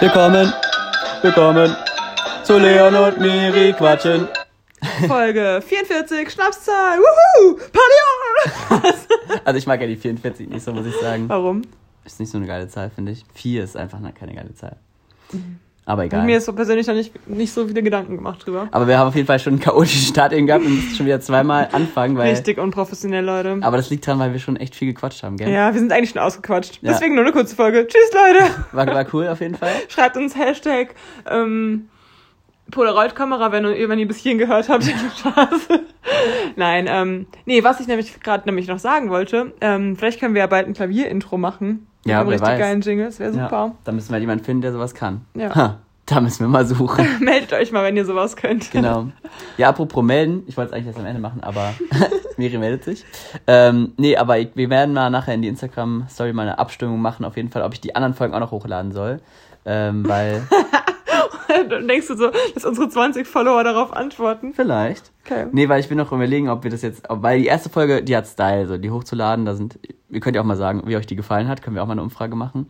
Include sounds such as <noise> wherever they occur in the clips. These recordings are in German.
Willkommen, willkommen zu Leon und Miri quatschen. Folge 44, Schnapszahl, wuhu, Party on! Also ich mag ja die 44 nicht so, muss ich sagen. Warum? Ist nicht so eine geile Zahl, finde ich. 4 ist einfach keine geile Zahl. Aber Ich egal. mir jetzt so persönlich noch nicht, nicht so viele Gedanken gemacht drüber. Aber wir haben auf jeden Fall schon einen chaotischen Start eben gehabt und müssen schon wieder zweimal anfangen, weil. Richtig unprofessionell, Leute. Aber das liegt daran, weil wir schon echt viel gequatscht haben, gell? Ja, wir sind eigentlich schon ausgequatscht. Ja. Deswegen nur eine kurze Folge. Tschüss, Leute. <laughs> War, war cool auf jeden Fall. Schreibt uns Hashtag ähm, Polaroid-Kamera, wenn, ihr- wenn ihr bis hierhin gehört habt. <laughs> Nein, ähm, nee, was ich nämlich gerade nämlich noch sagen wollte, ähm, vielleicht können wir ja bald ein Klavier-Intro machen. Ja, wer richtig weiß. geilen Jingle, das wäre Ja, super. da müssen wir halt jemanden finden, der sowas kann. Ja. Ha, da müssen wir mal suchen. <laughs> Meldet euch mal, wenn ihr sowas könnt. Genau. Ja, apropos melden, ich wollte es eigentlich erst am Ende machen, aber <laughs> Miri meldet sich. Ähm, nee, aber ich, wir werden mal nachher in die Instagram-Story mal eine Abstimmung machen, auf jeden Fall, ob ich die anderen Folgen auch noch hochladen soll. Ähm, weil, <laughs> Dann denkst du so, dass unsere 20 Follower darauf antworten. vielleicht. Okay. Nee, weil ich bin noch überlegen, ob wir das jetzt, weil die erste Folge, die hat Style, so die hochzuladen, da sind, ihr könnt ja auch mal sagen, wie euch die gefallen hat, können wir auch mal eine Umfrage machen.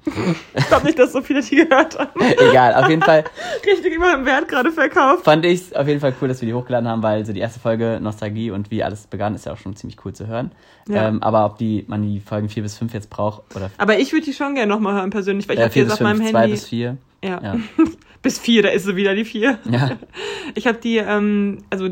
Ich glaube nicht, dass so viele die gehört haben. <laughs> Egal, auf jeden Fall Richtig über den Wert gerade verkauft. fand ich es auf jeden Fall cool, dass wir die hochgeladen haben, weil so die erste Folge Nostalgie und wie alles begann, ist ja auch schon ziemlich cool zu hören. Ja. Ähm, aber ob die, man die Folgen 4 bis 5 jetzt braucht, oder Aber ich würde die schon gerne nochmal hören, persönlich, weil ich äh, habe die 4 jetzt auf 5, meinem 2 Handy. bis 4. ja. Ja. <laughs> bis vier, da ist sie wieder, die vier. ja. Ich habe die, ähm, also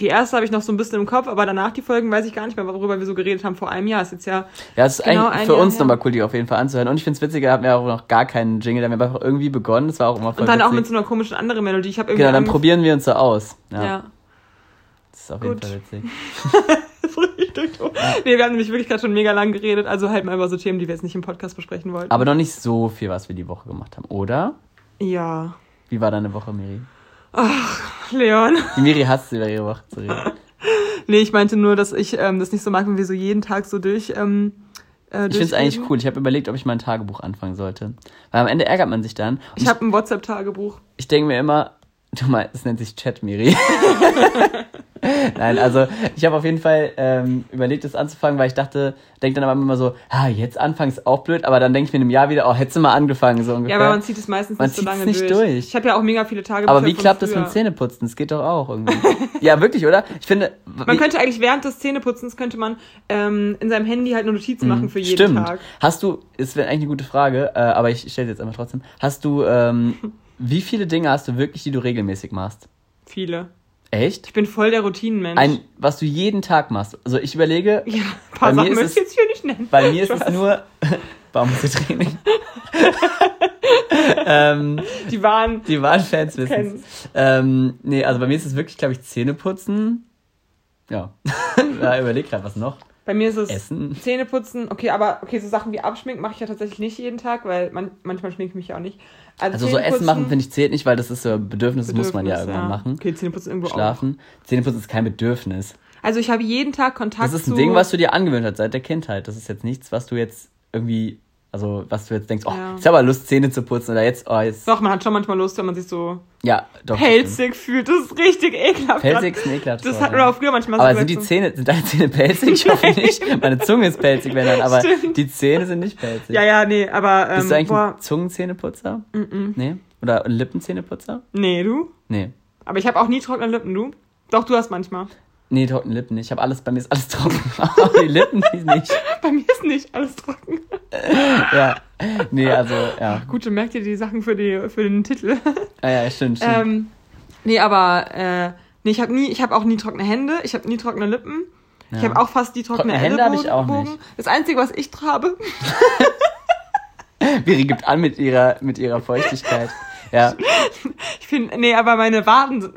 die erste habe ich noch so ein bisschen im Kopf, aber danach die Folgen weiß ich gar nicht mehr, worüber wir so geredet haben vor einem Jahr. Ist jetzt ja. Ja, es ist Genau eigentlich für Jahr uns nochmal cool, die auf jeden Fall anzuhören. Und ich finde es witziger, hatten wir auch noch gar keinen Jingle, da haben wir einfach irgendwie begonnen. Das war auch immer voll Und dann auch mit witzig. so einer komischen anderen Melodie. Ich habe irgendwie. Genau, dann probieren wir uns so aus. Ja, Ja. das ist auf jeden Gut. Fall witzig. <laughs> Das ist richtig doof. Nee, wir haben nämlich wirklich gerade schon mega lang geredet, also halt mal über so Themen, die wir jetzt nicht im Podcast besprechen wollten. Aber noch nicht so viel, was wir die Woche gemacht haben, oder? ja. Wie war deine Woche, Miri? Leon. Die Miri hasst über ihre Woche zu reden. Nee, ich meinte nur, dass ich ähm, das nicht so mag, wenn wir so jeden Tag so durch. Ähm, äh, Ich finde es eigentlich cool. Ich habe überlegt, ob ich mal ein Tagebuch anfangen sollte. Weil am Ende ärgert man sich dann. Und Ich ich, habe ein WhatsApp-Tagebuch. ich denke mir immer, du meinst, es nennt sich Chat, Miri. <laughs> <laughs> Nein, also ich habe auf jeden Fall ähm, überlegt, das anzufangen, weil ich dachte, denke dann aber immer so, ah, jetzt anfangen ist auch blöd, aber dann denke ich mir in einem Jahr wieder, oh, hättest du mal angefangen, so ungefähr. Ja, aber man zieht es meistens Man nicht so lange nicht durch. durch. Ich habe ja auch mega viele Tagebücher aber wie klappt das mit Zähneputzen? Das geht doch auch irgendwie. ja, wirklich, oder? Ich finde, Man könnte eigentlich während des Zähneputzens könnte man ähm, in seinem Handy halt eine Notiz machen für jeden. Stimmt. Tag. Hast du, ist eigentlich eine gute Frage, äh, aber ich stelle sie jetzt einfach trotzdem. Hast du, ähm, <laughs> wie viele Dinge hast du wirklich, die du regelmäßig machst? Viele. Echt? Ich bin voll der Routinenmensch. Ein, was du jeden Tag machst. Also ich überlege, ja, ein paar Bei <laughs> mir Sachen ist möchte es- ich jetzt hier nicht nennen. bei mir ist es nur <laughs> Baumwurzeltraining. <laughs> ähm, Die waren. die wahren Fans wissen ähm, Nee, also bei mir ist es wirklich, glaube ich, Zähneputzen. Ja. ja überleg gerade, was noch. Bei mir ist es Essen. Zähneputzen. Okay, aber okay, so Sachen wie Abschminken mache ich ja tatsächlich nicht jeden Tag, weil man, manchmal schminke ich mich ja auch nicht. Also so Essen machen, finde ich, zählt nicht, weil das ist so ein Bedürfnis, das muss man ja Bedürfnis, irgendwann machen. Okay, Zähneputzen irgendwo auch. Schlafen. Zähneputzen ist kein Bedürfnis. Also ich habe jeden Tag Kontakt Das ist zu... ein Ding, was du dir angewöhnt hast seit der Kindheit. Das ist jetzt nichts, was du jetzt irgendwie, also was du jetzt denkst, oh, Ja. ich habe aber Lust, Zähne zu putzen oder jetzt, oh, jetzt. Doch, man hat schon manchmal Lust, wenn man sich so Ja, doch. das pelzig fühlt. Das ist richtig ekelhaft. Pelzig ist ein ekelhaftes Das Wort, hat man ja. auch früher manchmal Aber so sind die gesagt, Zähne, sind deine Zähne pelzig? Ich hoffe <laughs> nicht. Meine Zunge ist pelzig, wenn dann, aber Stimmt. die Zähne sind nicht pelzig. Ja, ja, nee, aber... Ähm, Bist du eigentlich boah, ein Zungenzähneputzer? mm -mm. Nee? Oder ein Lippenzähneputzer? Nee, du? Nee. Aber ich habe auch nie trockene Lippen, du? Doch, du hast manchmal. Nee, trockene Lippen nicht. Ich habe alles, bei mir ist alles <laughs> trocken. Die Lippen die nicht. <laughs> Bei mir ist nicht alles trocken. <laughs> Ja. Nee, also, ja. Gut, dann merkt ihr die Sachen für, die, für den Titel. Ah, ja, stimmt, stimmt. ähm, nee, aber äh, nee, ich habe nie, ich habe auch nie trockene Hände, ich habe nie trockene Lippen. Ich Ja. habe auch fast die trockene, Trockene Hände hab ich auch nicht. Das Einzige, was ich habe, Viri gibt an mit ihrer, mit ihrer Feuchtigkeit. Ja. ich finde, nee, aber meine Waden sind,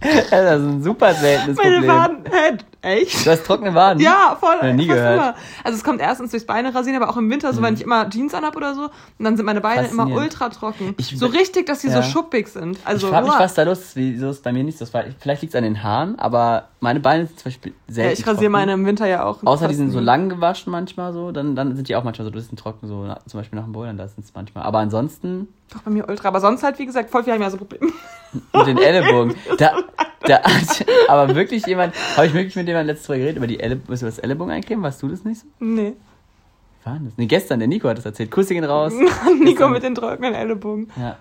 Das ist ein super seltenes meine Problem. Waden, hä, echt? Du hast trockene Waden? Ja, voll. Noch nie gehört. immer. Also es kommt erstens durchs Beine rasieren, aber auch im Winter, so wenn ich immer Jeans anhab oder so, und dann sind meine Beine immer ultra trocken. Ich- so richtig, dass sie Ja. so schuppig sind. Also ich frage mich, was da los ist. Wieso ist bei mir nicht so? Vielleicht liegt es an den Haaren, aber meine Beine sind zum Beispiel selten ja, ich rasiere trocken. meine im Winter ja auch. Außer die sind so lang gewaschen manchmal so, dann, dann sind die auch manchmal so ein bisschen trocken, so zum Beispiel nach dem Bouldern, da sind es manchmal. Aber ansonsten Doch, bei mir ultra. Aber sonst halt, wie gesagt, voll viel haben ja so Probleme. <laughs> mit den Ellenbogen. Da, <laughs> da hat aber wirklich jemand, habe ich wirklich mit jemandem letztes Mal geredet, über die Elle, müssen wir das Ellenbogen eincremen? Warst du das nicht so? nee. Wann war das? Nee, gestern, der Nico hat das erzählt. Grüße gehen raus. <laughs> Nico Gestern- mit den trockenen Ellenbogen. Ja.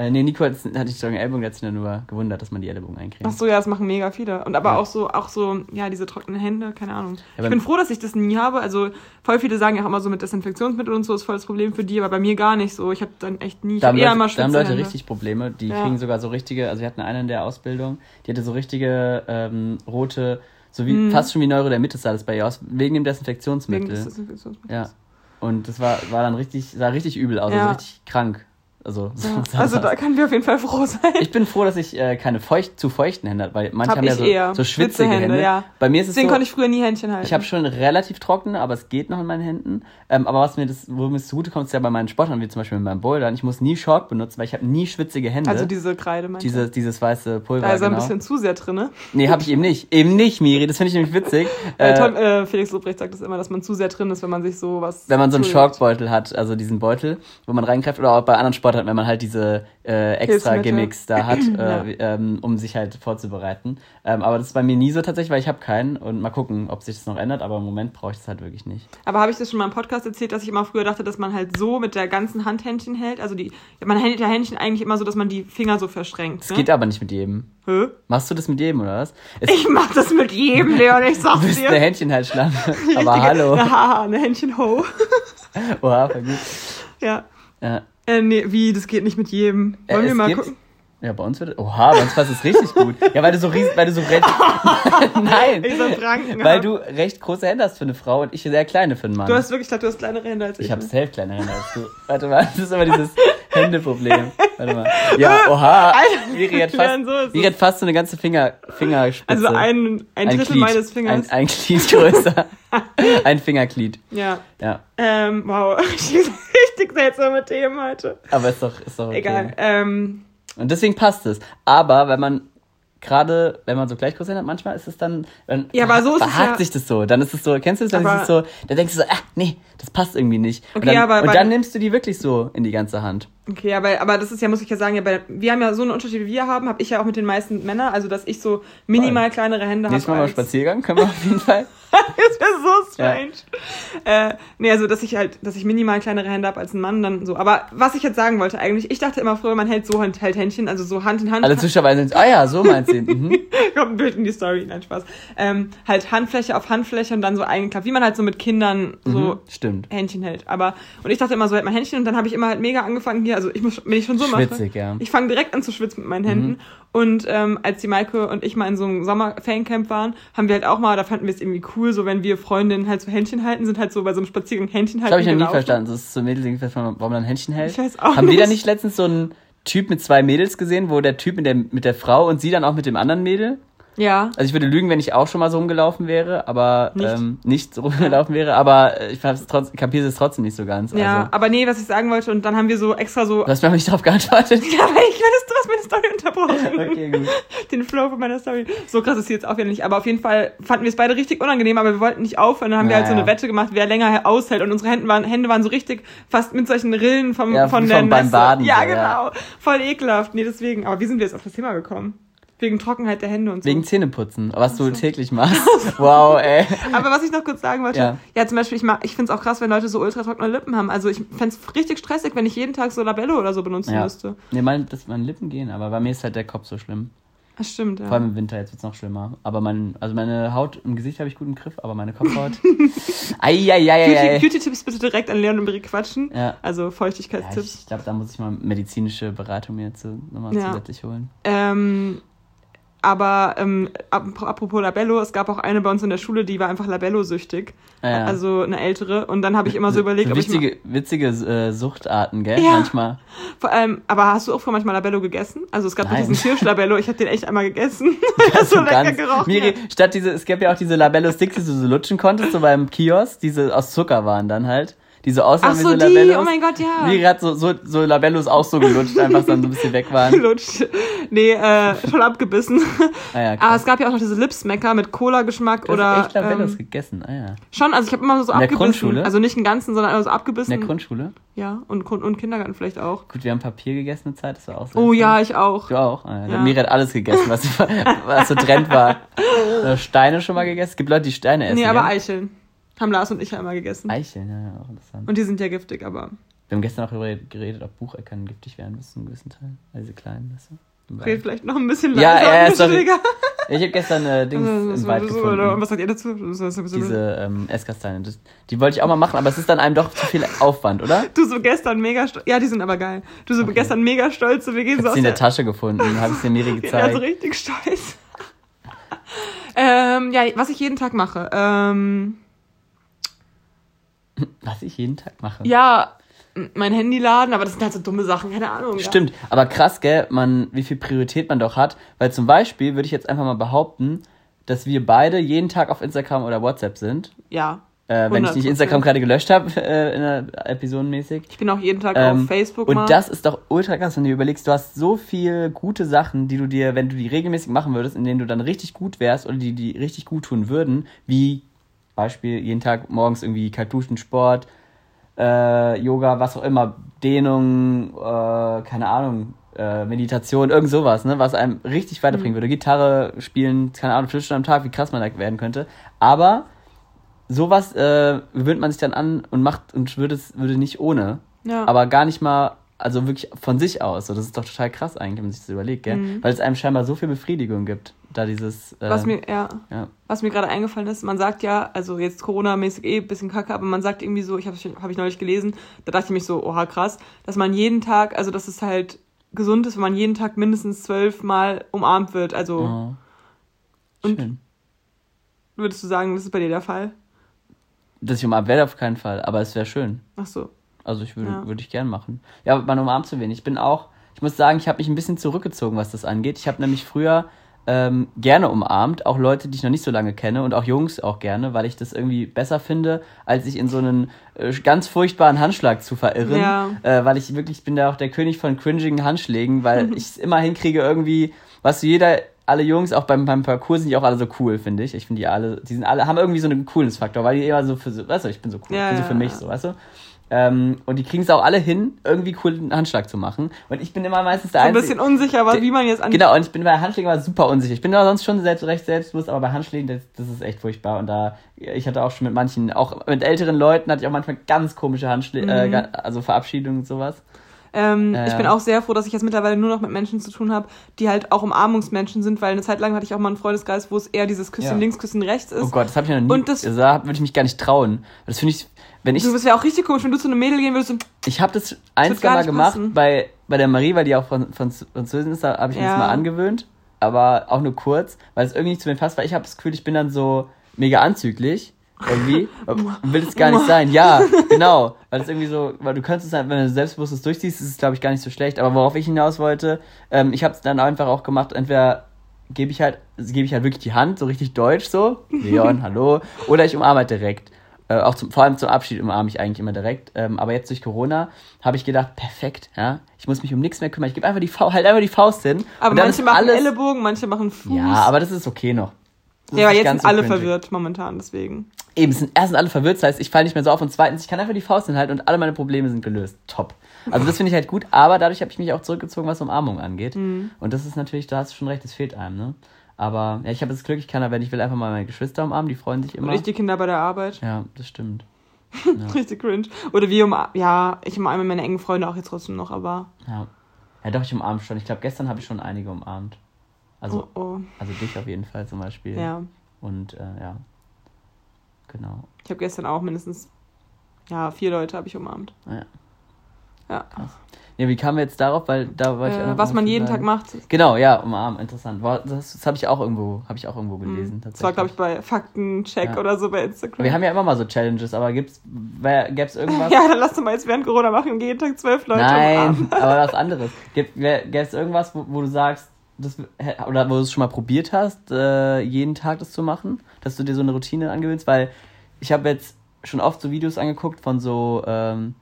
Äh, nee, Nico hat, hatte ich sagen Ellbogen, der hat sich nur gewundert, dass man die Ellbogen eincremt. Ach so, ja, das machen mega viele. Und aber Ja. auch so, auch so, ja, diese trockenen Hände, keine Ahnung. aber- ich bin froh, dass ich das nie habe. Also voll viele sagen ja auch immer so mit Desinfektionsmittel und so ist voll das Problem für die, aber bei mir gar nicht so. Ich habe dann echt nie, ich Da habe haben, eher Leute, immer da haben Leute Hände. richtig Probleme. Die Ja. kriegen sogar so richtige, also wir hatten eine in der Ausbildung, die hatte so richtige ähm, rote, so wie Mhm. fast schon wie Neurodermitis sah das bei ihr aus, wegen dem Wegen Desinfektionsmittel. des Desinfektionsmittels. ja. Und das war, war dann richtig, sah richtig übel aus, Ja. also richtig krank. Also, so <laughs> Ja, also da können wir auf jeden Fall froh sein. ich bin froh, dass ich äh, keine feucht, zu feuchten Hände habe, weil manche Hab haben ja ich so, eher. so schwitzige Schwitzehände, Hände. ja. Bei mir ist es Deswegen so, konnte ich früher nie Händchen halten. Ich habe schon relativ trockene, aber es geht noch in meinen Händen. Ähm, aber was mir das, wo mir es zugutekommt, ist ja bei meinen Sportlern, wie zum Beispiel beim Bouldern. Ich muss nie Chalk benutzen, weil ich habe nie schwitzige Hände. also diese Kreide, meinst du? Diese, dieses weiße Pulver, Da ist er ein genau. bisschen zu sehr drin, ne? Nee, habe ich eben nicht. Eben nicht, Miri. Das finde ich nämlich witzig. Äh, <laughs> Äh, Tom, äh, Felix Lobrecht sagt das immer, dass man zu sehr drin ist, wenn man sich so was. wenn man so einen. Chalkbeutel hat, also diesen Beutel, wo man reingreift, oder auch bei anderen Sportarten, wenn man halt diese äh, extra. Gimmicks da hat, <clears throat> äh, Ja. ähm, um sich halt vorzubereiten. Ähm, aber das ist bei mir nie so tatsächlich, weil ich habe keinen. Und mal gucken, ob sich das noch ändert. Aber im Moment brauche ich das halt wirklich nicht. Aber habe ich das schon mal im Podcast erzählt, dass ich immer früher dachte, dass man halt so mit der ganzen Hand Händchen hält? Also die, man hält ja Händchen eigentlich immer so, dass man die Finger so verschränkt. Das Ne? geht aber nicht mit jedem. Hä? Machst du das mit jedem, oder was? Es, Ich mach das mit jedem, Leon, ich du sag's bist dir. eine Händchenhaltschlange. <laughs> Aber hallo. Eine Haha, eine Händchen ho. <laughs> Oha, voll gut. ja. Ja. Äh, nee, wie, das geht nicht mit jedem. Wollen Äh, wir mal gibt- gucken? Ja, bei uns wird. Oha, bei uns passt es richtig gut. Ja, weil du so riesig, weil du so recht. <laughs> Nein! Franken Weil du recht große Hände hast für eine Frau und ich sehr kleine für einen Mann. Du hast wirklich, ich du hast kleinere Hände als ich. ich habe ne? safe kleine Hände als du. Warte mal, das ist immer dieses <laughs> Händeproblem. Warte mal. Ja, <laughs> oha. Alter, Miri hat fast, so Miri hat fast so eine ganze Finger, Fingerspitze. Also ein, ein, Drittel Glied. meines Fingers. Ein, ein Glied größer. <laughs> ein Fingerglied. ja. Ja. Ähm, wow. <laughs> Richtig seltsame Themen heute. Aber ist doch, ist doch okay. Egal. Ähm, Und deswegen passt es. Aber wenn man gerade, wenn man so gleich groß hat, manchmal ist es dann, dann Ja, aber so ist es verhakt ja- sich das so. Dann ist es so, kennst du das? Dann Aber- ist es so, da denkst du so, ah, nee, das passt irgendwie nicht. und Okay, dann, aber und dann nimmst du die wirklich so in die ganze Hand. Okay, aber, aber das ist ja, muss ich ja sagen, ja, bei, wir haben ja so einen Unterschied, wie wir haben, habe ich ja auch mit den meisten Männern, also dass ich so minimal kleinere Hände habe. Nächstes Mal mal Spaziergang, können wir auf jeden Fall. <laughs> das wäre so strange. Äh, nee, also dass ich halt, dass ich minimal kleinere Hände habe als ein Mann dann so. Aber was ich jetzt sagen wollte eigentlich, ich dachte immer früher, man hält so Hand, hält Händchen, also so Hand in Hand. Alle Zuschauer sind, ah ja, so meinst du. Mhm. <laughs> Kommt ein Bild in die Story, nein, Spaß. Ähm, halt Handfläche auf Handfläche und dann so eingeklappt, wie man halt so mit Kindern so Mhm. Stimmt. Händchen hält. Aber, und ich dachte immer so, hält man Händchen und dann habe ich immer halt mega angefangen hier, also ich muss, wenn ich schon so mache. Schwitzig, ja. Ich fange direkt an zu schwitzen mit meinen Händen. Und ähm, als die Maike und ich mal in so einem Sommer-Fancamp waren, haben wir halt auch mal, da fanden wir es irgendwie cool, so wenn wir Freundinnen halt so Händchen halten, sind halt so bei so einem Spaziergang Händchen Das halten. habe ich noch nie gelaufen. verstanden. Das ist so Mädels, warum man ein Händchen hält. Ich weiß auch Haben wir da nicht. nicht letztens so einen Typ mit zwei Mädels gesehen, wo der Typ mit der, mit der Frau und sie dann auch mit dem anderen Mädel? Ja. Also ich würde lügen, wenn ich auch schon mal so rumgelaufen wäre, aber Nicht. ähm, nicht so <laughs> rumgelaufen wäre, aber äh, ich trotz, kapiere es trotzdem nicht so ganz. Ja, Also, aber nee, was ich sagen wollte, und dann haben wir so extra so. du hast mir nicht darauf geantwortet. <laughs> Ja, weil ich meine, du hast meine Story unterbrochen. Okay, gut. Den Flow von meiner Story. So krass ist sie jetzt auch wieder nicht. Aber auf jeden Fall fanden wir es beide richtig unangenehm, aber wir wollten nicht aufhören. Dann haben wir halt so eine Wette gemacht, wer länger aushält. Und unsere Hände waren, Hände waren so richtig fast mit solchen Rillen vom, Ja, von wie der vom- beim. Baden Ja, genau. ja. Voll ekelhaft. Nee, deswegen. Aber wie sind wir jetzt auf das Thema gekommen? Wegen Trockenheit der Hände und so. Wegen Zähneputzen, was du täglich machst. <laughs> Wow, ey. Aber was ich noch kurz sagen wollte, ja, Ja. zum Beispiel, ich, mag- ich finde es auch krass, wenn Leute so ultra trockene Lippen haben. Also ich fände es richtig stressig, wenn ich jeden Tag so Labello oder so benutzen Ja. müsste. Nee, mein, das, meine Lippen gehen, aber bei mir ist halt der Kopf so schlimm. Das stimmt, ja. Vor allem im Winter, jetzt wird's noch schlimmer. Aber mein, also meine Haut im Gesicht habe ich gut im Griff, aber meine Kopfhaut. <laughs> Eieieiei. Beauty-Tipps bitte direkt an Leon und Brie quatschen. Ja. Also Ja, Feuchtigkeitstipps. ich glaube, da muss ich mal medizinische Beratung mir jetzt nochmal Ja. zusätzlich holen. Ähm, aber ähm, ap- apropos Labello, es gab auch eine bei uns in der Schule, die war einfach Labello-süchtig. Ja, ja. Also eine ältere. Und dann habe ich immer so überlegt, so ob witzige äh, Suchtarten, gell? Ja. Manchmal. vor allem, aber hast du auch früher manchmal Labello gegessen? Also es gab Nein. diesen Kirschlabello, ich habe den echt einmal gegessen. <laughs> <laughs> Ist so lecker Ganz- gerochen. Miri, statt diese, es gab ja auch diese Labello-Sticks, die du so lutschen konntest, so beim Kiosk, diese aus Zucker waren dann halt. Die so aussahen Ach wie so, so die, Labellos. oh mein Gott, ja. Miri hat so, so, so Labellos auch so gelutscht, einfach dann so ein bisschen weg waren. <laughs> Gelutscht. Nee, äh, schon abgebissen. Ah ja, <laughs> Aber es gab ja auch noch diese Lipsmacker mit Cola-Geschmack Du hast oder. echt Labellos ähm, gegessen, ah ja. schon, also ich habe immer so In der abgebissen. Grundschule? Also nicht einen ganzen, sondern immer so abgebissen. In der Grundschule? ja, und, und Kindergarten vielleicht auch. Gut, wir haben Papier gegessen eine Zeit, das war auch sehr Oh ja, ich auch. Du auch? Ah, ja. Ja. Miri hat alles gegessen, was, <laughs> was so Trend war. Steine schon mal gegessen? Es gibt Leute, die Steine essen. Nee, aber gell? Eicheln. Haben Lars und ich ja immer gegessen. Eicheln, ja, ja, auch interessant. Und die sind ja giftig, aber. Wir haben gestern auch darüber geredet, ob Bucheckern giftig wären bis zu einem gewissen Teil. Weil sie klein, weißt du? Red vielleicht noch ein bisschen Ja, leiser, ja, ja, sorry. Ich habe gestern äh, Dings im Wald Und gefunden. was sagt ihr dazu? Diese ähm, Esskastanien. Das, die wollte ich auch mal machen, aber es ist dann einem doch zu viel Aufwand, oder? Du so gestern mega stolz. Ja, die sind aber geil. Du so Okay. gestern mega stolz. So, wir gehen Ich so hab aus sie in der Tasche gefunden, habe es der Miri <laughs> Ja, also gezeigt. richtig stolz. <laughs> ähm, ja, was ich jeden Tag mache. Ähm, <laughs> Was ich jeden Tag mache. ja, mein Handy laden, aber das sind halt so dumme Sachen, keine Ahnung. Stimmt, aber krass, gell, man, wie viel Priorität man doch hat. Weil zum Beispiel würde ich jetzt einfach mal behaupten, dass wir beide jeden Tag auf Instagram oder WhatsApp sind. Ja. Äh, wenn ich nicht 100%. Instagram gerade gelöscht habe, <laughs> äh, in der episodenmäßig. Ich bin auch jeden Tag Ähm, auf Facebook Und mal. das ist doch ultra krass, wenn du überlegst, du hast so viel gute Sachen, die du dir, wenn du die regelmäßig machen würdest, in denen du dann richtig gut wärst oder die die richtig gut tun würden, wie Beispiel jeden Tag morgens irgendwie kalt duschen, Sport, äh, Yoga, was auch immer, Dehnung, äh, keine Ahnung, äh, Meditation, irgend sowas, ne, was einem richtig weiterbringen würde. Gitarre spielen, keine Ahnung, fünf Stunden am Tag, wie krass man da werden könnte. Aber sowas äh, gewöhnt man sich dann an und macht und würde es würde nicht ohne ja. aber gar nicht mal, also wirklich von sich aus. So, das ist doch total krass eigentlich, wenn man sich das überlegt, gell? Mhm. Weil es einem scheinbar so viel Befriedigung gibt, da dieses. Äh, was mir, ja, ja. was mir gerade eingefallen ist, man sagt ja, also jetzt Corona-mäßig eh ein bisschen kacke, aber man sagt irgendwie so, ich habe hab ich neulich gelesen, da dachte ich mich so, oha krass, dass man jeden Tag, also dass es halt gesund ist, wenn man jeden Tag mindestens zwölfmal umarmt wird. Also Oh. Und- Schön. würdest du sagen, das ist bei dir der Fall? Dass ich umarmt werde auf keinen Fall, aber es wäre schön. Ach so. Also ich würde Ja. würde ich gern machen. Ja, man umarmt zu wenig. Ich bin auch, ich muss sagen, ich habe mich ein bisschen zurückgezogen, was das angeht. Ich habe nämlich früher ähm, gerne umarmt, auch Leute, die ich noch nicht so lange kenne und auch Jungs auch gerne, weil ich das irgendwie besser finde, als sich in so einen äh, ganz furchtbaren Handschlag zu verirren. Ja. Äh, weil ich wirklich ich bin da auch der König von cringigen Handschlägen, weil <laughs> ich es immer hinkriege irgendwie, was jeder alle Jungs, auch beim, beim Parcours sind die auch alle so cool, finde ich. Ich finde die alle, die sind alle, haben irgendwie so einen Coolness-Faktor, weil die immer so für so, weißt du, ich bin so cool, Ja, bin so für mich, so, weißt du? Ähm, und die kriegen es auch alle hin, irgendwie coolen Handschlag zu machen. Und ich bin immer meistens der So ein Einzige. bisschen unsicher, was, wie man jetzt an. Genau, und ich bin bei Handschlägen aber super unsicher. Ich bin aber sonst schon selbst, recht selbstbewusst, aber bei Handschlägen, das, das ist echt furchtbar. Und da, ich hatte auch schon mit manchen, auch mit älteren Leuten hatte ich auch manchmal ganz komische Handschläge, Mhm. äh, also Verabschiedungen und sowas. Ähm, Ja, Ich ja. bin auch sehr froh, dass ich jetzt mittlerweile nur noch mit Menschen zu tun habe, die halt auch Umarmungsmenschen sind, weil eine Zeit lang hatte ich auch mal einen Freundeskreis, wo es eher dieses Küsschen Ja. links, Küsschen rechts ist. Oh Gott, das habe ich noch nie. Und das- da würde ich mich gar nicht trauen. Das finde ich, wenn ich, Du bist ja auch richtig komisch, wenn du zu einem Mädel gehen würdest. und- ich habe das ein, zwei Mal gemacht passen. bei, bei der Marie, weil die auch von, von Französin ist, da habe ich mir Ja. das mal angewöhnt. Aber auch nur kurz, weil es irgendwie nicht zu mir passt, weil ich habe das Gefühl, ich bin dann so mega anzüglich. Irgendwie. will es gar nicht sein. Ja, genau. Weil es irgendwie so, weil du könntest halt, wenn du selbstbewusstes durchziehst, ist es, glaube ich, gar nicht so schlecht. Aber worauf ich hinaus wollte, ähm, ich habe es dann einfach auch gemacht, entweder gebe ich halt, gebe ich halt wirklich die Hand, so richtig deutsch so, Leon, <laughs> hallo, oder ich umarme halt direkt. Äh, auch zum, vor allem zum Abschied umarme ich eigentlich immer direkt. Ähm, aber jetzt durch Corona habe ich gedacht, perfekt, ja, ich muss mich um nichts mehr kümmern. Ich gebe einfach die Faust, halt einfach die Faust hin. Aber manche machen alles, Ellenbogen, manche machen Fuß. Ja, aber das ist okay noch. Das ja, aber jetzt sind alle cringy. verwirrt momentan, deswegen. Eben, es sind erstens alle verwirrt, das heißt, ich falle nicht mehr so auf und zweitens, ich kann einfach die Faust hinhalten und alle meine Probleme sind gelöst. Top. Also das finde ich halt gut, aber dadurch habe ich mich auch zurückgezogen, was Umarmung angeht. Mhm. Und das ist natürlich, da hast du schon recht, das fehlt einem, ne? Aber ja, ich habe das Glück, ich kann aber, wenn ich will, einfach mal meine Geschwister umarmen, die freuen sich Und immer. ich die Kinder bei der Arbeit. Ja, das stimmt. <laughs> Richtig cringe. Oder wie um, ja, ich umarme meine engen Freunde auch jetzt trotzdem noch, aber. Ja. Ja, doch, ich umarme schon. Ich glaube, gestern habe ich schon einige umarmt. Also, oh, oh. also dich auf jeden Fall zum Beispiel. Ja. Und äh, ja. Genau. Ich habe gestern auch mindestens, ja, vier Leute habe ich umarmt. Ja. Ja. Ja, wie kamen wir jetzt darauf? Weil da wollte ich Äh, was man jeden. Tag macht. Genau, ja, umarmen, interessant. War- Das, das habe ich auch irgendwo, habe ich auch irgendwo gelesen. Mhm. Das war, glaube ich, bei Faktencheck Ja. oder so bei Instagram. Wir haben ja immer mal so Challenges, aber gibt's, gäbe es irgendwas? <laughs> ja, dann lass doch mal jetzt während Corona machen und jeden Tag zwölf Leute Nein, umarmen. <laughs> aber was anderes. Gäbe es irgendwas, wo, wo du sagst, das, oder wo du es schon mal probiert hast, äh, jeden Tag das zu machen, dass du dir so eine Routine angewöhnst? Weil ich habe jetzt schon oft so Videos angeguckt von so ähm,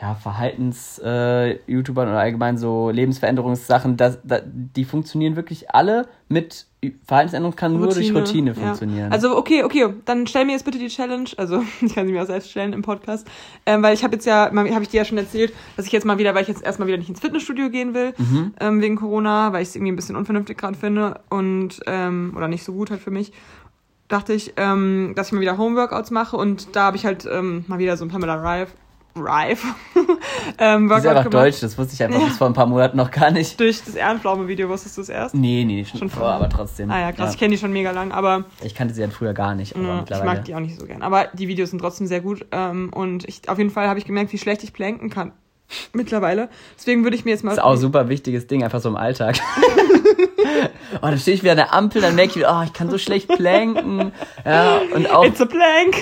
ja, Verhaltens-YouTubern oder allgemein so Lebensveränderungssachen, das, da, die funktionieren wirklich alle mit Verhaltensänderung kann nur durch Routine ja. funktionieren. Also okay, okay, dann stell mir jetzt bitte die Challenge. Also <laughs> ich kann sie mir auch selbst stellen im Podcast, ähm, weil ich habe jetzt ja, habe ich dir ja schon erzählt, dass ich jetzt mal wieder, weil ich jetzt erstmal wieder nicht ins Fitnessstudio gehen will Mhm. ähm, wegen Corona, weil ich es irgendwie ein bisschen unvernünftig gerade finde und ähm, oder nicht so gut halt für mich. Dachte ich, ähm, dass ich mal wieder Homeworkouts mache und da habe ich halt ähm, mal wieder so ein Pamela Rive, Rive <laughs> ähm, Das ist einfach Deutsch, das wusste ich einfach Ja. bis vor ein paar Monaten noch gar nicht. Durch das Ehrenpflaume-Video wusstest du es erst? Nee, nee, schon, Schon vor, vorher. aber trotzdem. Ah ja, krass, ich kenne die schon mega lang, aber Ich kannte sie ja früher gar nicht, aber Ja, ich mittlerweile. mag die auch nicht so gern. Aber die Videos sind trotzdem sehr gut. Ähm, und ich, auf jeden Fall habe ich gemerkt, wie schlecht ich planken kann. <laughs> Mittlerweile. Deswegen würde ich mir jetzt mal. Das ist auch ein super wichtiges Ding, einfach so im Alltag. <laughs> oh, dann stehe ich wieder an der Ampel, dann merke ich wieder, oh, ich kann so schlecht planken. Ja, und auch, It's a plank!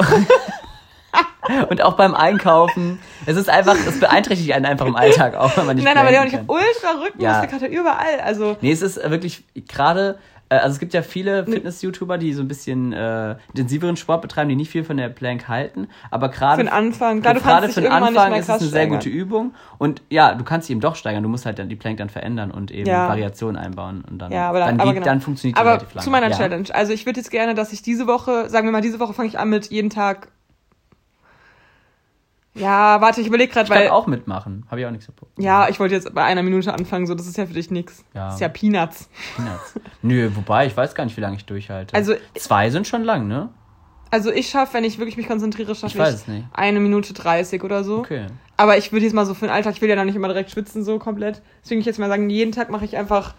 <laughs> und auch beim Einkaufen. Es ist einfach, es beeinträchtigt einen einfach im Alltag auch, wenn man nicht Nein, aber ja, und ich habe ultra Rückenmuskelkater überall. Also, Nee, es ist wirklich gerade, also es gibt ja viele Fitness-YouTuber, die so ein bisschen äh, intensiveren Sport betreiben, die nicht viel von der Plank halten, aber gerade für den Anfang. Klar, gerade für den Anfang ist es eine sehr steigern. gute Übung und ja, du kannst sie eben doch steigern, du musst halt dann die Plank dann verändern und eben Ja. Variationen einbauen und dann, Ja, aber, dann, dann, aber, geht, genau. dann funktioniert die aber relativ lange. zu meiner ja. Challenge. Also ich würde jetzt gerne, dass ich diese Woche, sagen wir mal, diese Woche fange ich an mit jeden Tag. Ja, warte, ich überlege gerade, Ich weil. auch mitmachen, habe ich auch nichts davon. Ja, ich wollte jetzt bei einer Minute anfangen, so das ist ja für dich nix. Ja. Das ist ja Peanuts. Peanuts. Nö, wobei, ich weiß gar nicht, wie lange ich durchhalte. Also- Zwei sind schon lang, ne? Also ich schaffe, wenn ich wirklich mich konzentriere, schaffe Ich weiß es nicht. eine Minute 30 oder so. Okay. Aber ich würde jetzt mal so für den Alltag, ich will ja noch nicht immer direkt schwitzen, so komplett. Deswegen würde ich jetzt mal sagen, jeden Tag mache ich einfach.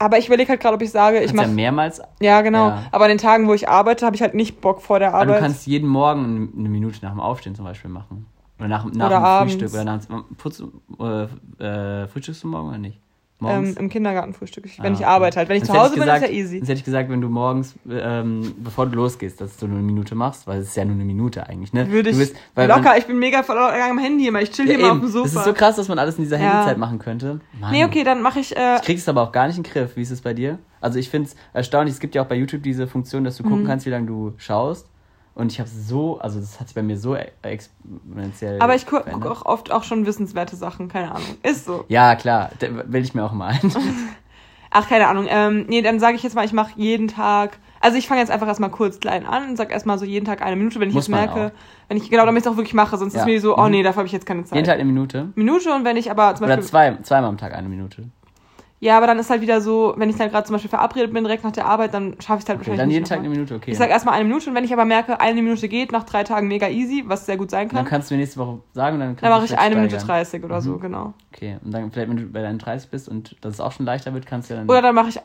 Aber ich überlege halt gerade, ob ich sage, ich Kannst ja mache. mehrmals, Ja, genau. Ja. Aber an den Tagen, wo ich arbeite, habe ich halt nicht Bock vor der aber Arbeit. du kannst jeden Morgen eine Minute nach dem Aufstehen zum Beispiel machen. Oder nach, nach Oder dem abends. Frühstück. Oder nach dem Putz, äh, äh, Frühstückst du morgen oder nicht? Ähm? Im Kindergarten frühstück ich, wenn Ah, ich arbeite halt. Wenn ich zu Hause bin, gesagt, ist ja easy. Sonst hätte ich gesagt, wenn du morgens, ähm, bevor du losgehst, dass du nur eine Minute machst, weil es ist ja nur eine Minute eigentlich, ne? Würde ich bist, weil man- locker, ich bin mega voll am Handy immer. Ich chill ja, hier mal auf eben, dem Sofa. Das ist so krass, dass man alles in dieser Ja. Handyzeit machen könnte. Mann. nee, okay, dann mache ich. Äh, Ich krieg's aber auch gar nicht in den Griff. Wie ist es bei dir? Also ich finde es erstaunlich, es gibt ja auch bei YouTube diese Funktion, dass du gucken Mhm. kannst, wie lange du schaust. Und ich habe so, also das hat sich bei mir so e- exponentiell. aber ich gucke verändert. auch oft auch schon wissenswerte Sachen, keine Ahnung. Ist so. Ja, klar, will ich mir auch mal ein. <laughs> Ach, keine Ahnung. Ähm, nee, dann sage ich jetzt mal, ich mache jeden Tag. Also ich fange jetzt einfach erstmal kurz klein an und sag erstmal so jeden Tag eine Minute, wenn ich Muss jetzt merke, wenn ich genau damit ich es auch wirklich mache, sonst Ja. ist mir so, oh Mhm. nee, dafür habe ich jetzt keine Zeit. Jeden Tag eine Minute. Minute und wenn ich aber zum Oder Beispiel. zwei, zweimal am Tag eine Minute. Ja, aber dann ist halt wieder so, wenn ich dann gerade zum Beispiel verabredet bin, direkt nach der Arbeit, dann schaffe ich es halt Okay, wahrscheinlich dann jeden Tag eine Minute, okay. Ich sag erstmal eine Minute und wenn ich aber merke, eine Minute geht, nach drei Tagen mega easy, was sehr gut sein dann kann, kannst du mir nächste Woche sagen und dann kannst dann mache ich eine Minute. 30 oder so, Mhm. genau. Okay, und dann vielleicht, wenn du bei deinen 30 bist und dass es auch schon leichter wird, kannst du ja dann. Oder dann mache ich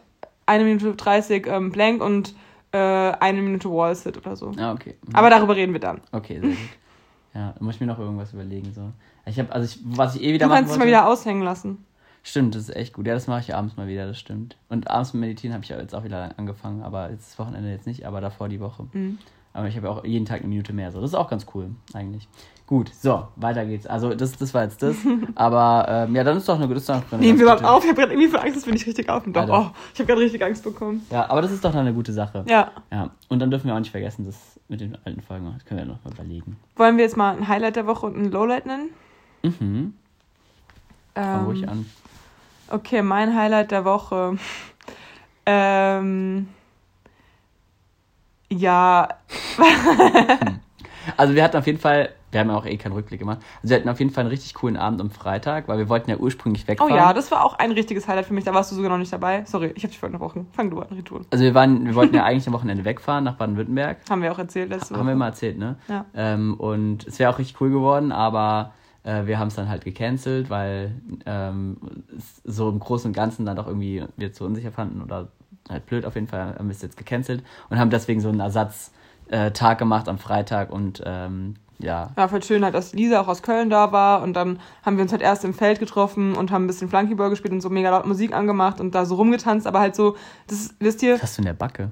eine Minute 30 ähm, Blank und äh, eine Minute Wall-Sit oder so. Ah, okay. Mhm. Aber darüber reden wir dann. Okay, sehr gut. Ja, dann muss ich mir noch irgendwas überlegen. So. Ich habe, also ich, was ich eh wieder Du kannst es mal wieder aushängen lassen. Stimmt, das ist echt gut. Ja, das mache ich abends mal wieder, das stimmt. Und abends mit Meditieren habe ich ja jetzt auch wieder angefangen, aber jetzt das Wochenende jetzt nicht, aber davor die Woche. Mhm. Aber ich habe ja auch jeden Tag eine Minute mehr. So, das ist auch ganz cool, eigentlich. Gut, so, weiter geht's. Also das, das war jetzt das. <laughs> aber ähm, ja, dann ist doch eine, ist doch eine Nehmen wir überhaupt auf? Ich habe gerade irgendwie voll Angst, dass wir nicht richtig aufnehmen. Doch, Alter. oh, ich habe gerade richtig Angst bekommen. Ja, aber das ist doch dann eine gute Sache. Ja. Ja. Und dann dürfen wir auch nicht vergessen, das mit den alten Folgen, das können wir ja noch mal überlegen. Wollen wir jetzt mal ein Highlight der Woche und ein Lowlight nennen? Mhm. Fang Ähm, ruhig an. Okay, mein Highlight der Woche. <laughs> Ähm, ja, Also wir hatten auf jeden Fall, wir haben ja auch eh keinen Rückblick gemacht, also wir hatten auf jeden Fall einen richtig coolen Abend am Freitag, weil wir wollten ja ursprünglich oh wegfahren. ja, das war auch ein richtiges Highlight für mich. Da warst du sogar noch nicht dabei. Sorry, ich habe dich vorhin unterbrochen. Fang du an, Retour. Also wir waren, wir wollten ja eigentlich am Wochenende wegfahren nach Baden-Württemberg. Haben wir auch erzählt letzte Woche. Haben wir mal erzählt, ne? Ja. Ähm, und es wäre auch richtig cool geworden, aber äh, wir haben es dann halt gecancelt, weil ähm, es so im Großen und Ganzen dann doch irgendwie wir zu unsicher fanden oder halt blöd auf jeden Fall, haben wir es jetzt gecancelt und haben deswegen so einen Ersatztag äh, gemacht am Freitag und ähm, ja, Ja, voll schön halt, dass Lisa auch aus Köln da war und dann haben wir uns halt erst im Feld getroffen und haben ein bisschen Flunkyball gespielt und so mega laut Musik angemacht und da so rumgetanzt, aber halt so, das ist, wisst ihr, was hast du in der Backe?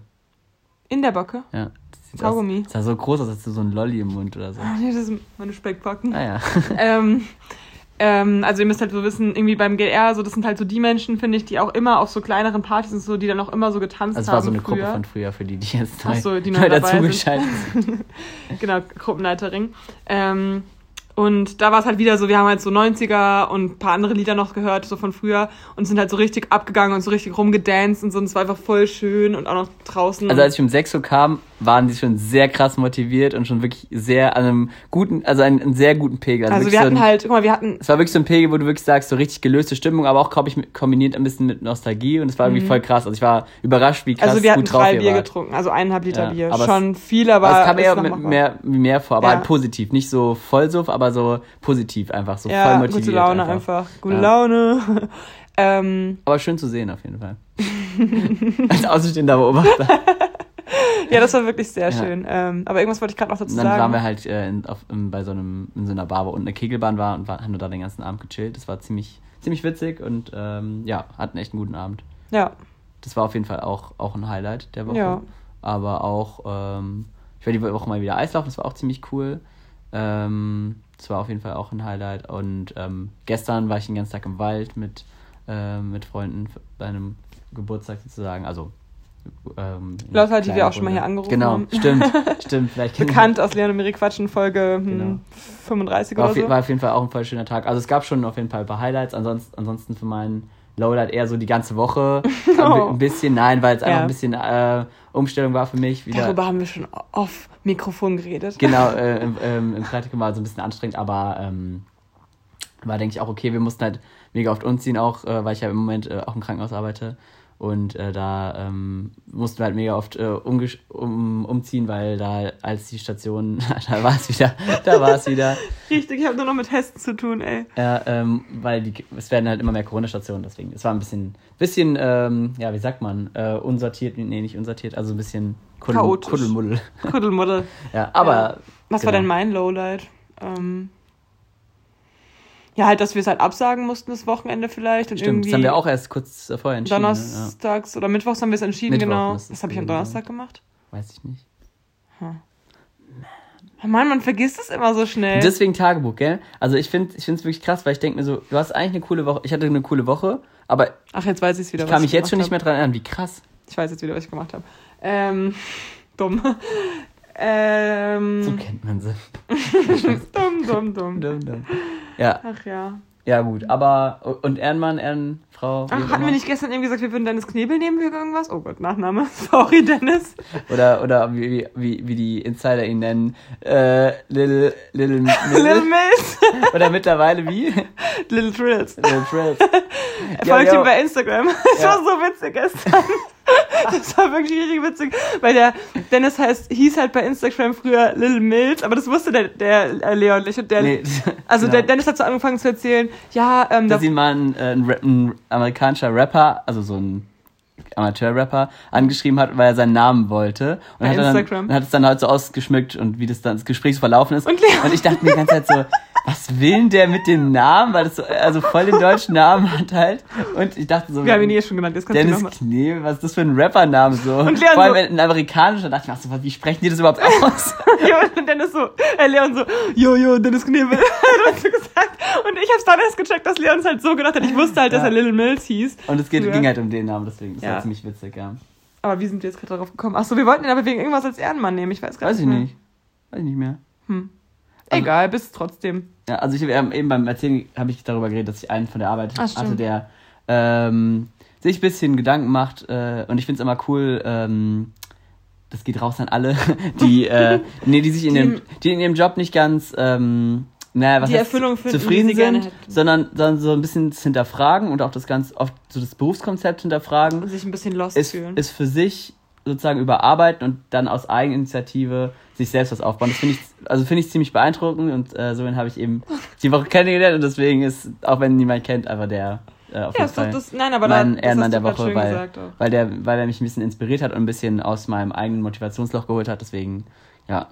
in der Backe. Ja. Das sieht Kaugummi. Aus, das sah so groß aus, als hättest du so ein Lolli im Mund oder so. Nee, das sind meine Speckbacken. Ah ja. <laughs> ähm, ähm, also ihr müsst halt so wissen, irgendwie beim GR, so das sind halt so die Menschen, finde ich, die auch immer auf so kleineren Partys und so, die dann auch immer so getanzt Also es haben war so eine früher. Gruppe von früher, für die, die jetzt neu, Ach so, die <laughs> neu neu dazugeschaltet sind. <laughs> genau, Gruppenleiterin. Ähm, und da war es halt wieder so, wir haben halt so 90er und ein paar andere Lieder noch gehört, so von früher, und sind halt so richtig abgegangen und so richtig rumgedanced und so, und es war einfach voll schön und auch noch draußen. Also als ich um 6 Uhr kam, waren die schon sehr krass motiviert und schon wirklich sehr an einem guten, also einen, einen sehr guten Pegel. Also, wirklich wir so hatten ein, halt, guck mal, wir hatten es war wirklich so ein Pegel, wo du wirklich sagst, so richtig gelöste Stimmung, aber auch, glaube ich, kombiniert ein bisschen mit Nostalgie und es war irgendwie voll krass. Also ich war überrascht, wie krass Mhm. also wir hatten gut drei Bier wart. getrunken, also eineinhalb Liter Ja, Bier. aber es- Schon viel, aber Aber es kam eher machbar. mehr, mehr vor, aber Ja. halt positiv. Nicht so Vollsuff, aber so positiv einfach, so voll ja, motiviert. gute Laune einfach. Gute Ja. Laune. <laughs> ähm, Aber schön zu sehen auf jeden Fall. <laughs> Als außenstehender Beobachter. ja, das war wirklich sehr Ja. schön. Ähm, aber irgendwas wollte ich gerade noch dazu Und dann sagen. waren wir halt äh, in, auf, in, bei so einem, in so einer Bar, wo unten eine Kegelbahn war und war, haben da den ganzen Abend gechillt. Das war ziemlich, ziemlich witzig und ähm, ja, hatten echt einen guten Abend. ja, Das war auf jeden Fall auch, auch ein Highlight der Woche. Ja. Aber auch, ähm, ich werde die Woche mal wieder Eislaufen, das war auch ziemlich cool. Ähm, das war auf jeden Fall auch ein Highlight. Und ähm, gestern war ich den ganzen Tag im Wald mit, ähm, mit Freunden bei einem Geburtstag sozusagen. Also ähm, Leute die wir auch schon mal hier angerufen genau, haben. stimmt, <laughs> stimmt. Vielleicht bekannt aus Leon und Miri Quatschen, Folge hm, Genau. 35 war oder auf, so. war auf jeden Fall auch ein voll schöner Tag. Also es gab schon auf jeden Fall ein paar Highlights. Ansonsten, ansonsten für meinen Lowlight eher so die ganze Woche. Oh. <laughs> Ein bi- ein bisschen, nein, weil es einfach Ja. ein bisschen äh, Umstellung war für mich. Wieder. Darüber haben wir schon auf Mikrofon geredet. Genau, äh, <laughs> im, ähm, im Freitag war so ein bisschen anstrengend, aber ähm, war, denke ich, auch okay. Wir mussten halt mega oft umziehen, auch äh, weil ich ja im Moment äh, auch im Krankenhaus arbeite. Und äh, da ähm, mussten wir halt mega oft äh, um, umziehen, weil da als die Station, <laughs> da war es wieder, da war es wieder. Richtig, ich habe nur noch mit Hessen zu tun, ey. Ja, ähm, weil die, es werden halt immer mehr Corona-Stationen, deswegen. Es war ein bisschen, bisschen, ähm, ja, wie sagt man, äh, unsortiert, nee, nicht unsortiert, also ein bisschen Kuddel, Chaotisch. Kuddelmuddel. Kuddelmuddel. <laughs> Ja, aber. Ja. Was war genau. denn mein Lowlight? Ähm, ja, halt, dass wir es halt absagen mussten das Wochenende vielleicht. Und Stimmt, irgendwie das haben wir auch erst kurz vorher entschieden. Ne? Ja. Donnerstags oder Mittwochs haben wir es entschieden, Mittwoch genau. Das habe ich am. Donnerstag gemacht. Weiß ich nicht. Oh Mann, man vergisst es immer so schnell. Deswegen Tagebuch, gell? Also ich finde es wirklich krass, weil ich denke mir so, du hast eigentlich eine coole Woche. Ich hatte eine coole Woche, aber Ach, jetzt weiß ich es wieder. ich kann mich jetzt schon nicht mehr dran erinnern, wie krass. Ich weiß jetzt wieder, was ich gemacht habe. Ähm, <laughs> dumm. Ähm, So kennt man sie. <laughs> dumm, dumm, dumm. Dum, dum. Ja, Ach ja. ja gut. Aber, und Ehrenmann, Ehrenfrau? Ach, hatten wir immer? nicht gestern eben gesagt, wir würden Dennis Knebel nehmen für irgendwas? Oh Gott, Nachname. <laughs> Sorry, Dennis. Oder, oder wie, wie, wie die Insider ihn nennen. Äh, Little, Little, <laughs> Little Little Miss. Oder mittlerweile wie? Little Trills. Little Frills. Folgt yo. ihm bei Instagram. Das Ja. war so witzig gestern. <laughs> Das war wirklich richtig witzig, weil der Dennis heißt, hieß halt bei Instagram früher Little Mills, aber das wusste der, der äh, Leon nicht. Und der, Nee, <laughs> <laughs> also genau. der Dennis hat so angefangen zu erzählen, ja, ähm, da, dass ihn mal ein, äh, ein, Rap, ein amerikanischer Rapper, also so ein Amateur-Rapper, angeschrieben hat, weil er seinen Namen wollte. Und Bei hat, dann, Instagram. und hat es dann halt so ausgeschmückt und wie das dann das Gespräch so verlaufen ist. Und Leon- ich dachte mir die ganze Zeit so, was will denn der mit dem Namen? Weil das so, also voll den deutschen Namen hat halt. Und ich dachte so, wir haben ihn eh schon genannt, jetzt kannst Dennis. Knebel, was ist das für ein Rappername so? Und Leon Vor allem so- ein amerikanischer, da dachte ich mir, ach so, wie sprechen die das überhaupt aus? <laughs> Ja, und Dennis so, äh, Leon so, jo, jo, Dennis Knebel, <laughs> hat uns so gesagt. Und ich hab's dann erst gecheckt, dass Leon es halt so gedacht hat. Ich wusste halt, dass Ja. er Little Mills hieß. Und es geht, Ja. ging halt um den Namen, deswegen. Das Ja. war ziemlich witzig, ja. Aber wie sind wir jetzt gerade darauf gekommen? Achso, wir wollten ihn aber wegen irgendwas als Ehrenmann nehmen. Ich weiß gar Weiß ich nicht. Weiß ich nicht mehr. Hm. Egal, bis trotzdem. Ja, also ich ähm, eben beim Erzählen habe ich darüber geredet, dass ich einen von der Arbeit Ach, hatte, der ähm, sich ein bisschen Gedanken macht äh, und ich finde es immer cool, ähm, das geht raus an alle, <laughs> die, äh, <laughs> nee, die sich in Die dem, die in ihrem Job nicht ganz ähm, naja, was Die heißt, finden, zufrieden sind, sondern, sondern so ein bisschen hinterfragen und auch das ganz oft so das Berufskonzept hinterfragen Und sich ein bisschen lost ist, fühlen. ist für sich sozusagen überarbeiten und dann aus Eigeninitiative sich selbst was aufbauen. Das finde ich, also finde ich ziemlich beeindruckend und äh, so habe ich eben die Woche kennengelernt und deswegen ist, auch wenn niemand kennt, einfach der äh, auf ja, jeden Fall das, nein, aber mein da, Ehrenmann der Woche, weil, gesagt weil, der, weil er mich ein bisschen inspiriert hat und ein bisschen aus meinem eigenen Motivationsloch geholt hat. Deswegen, ja,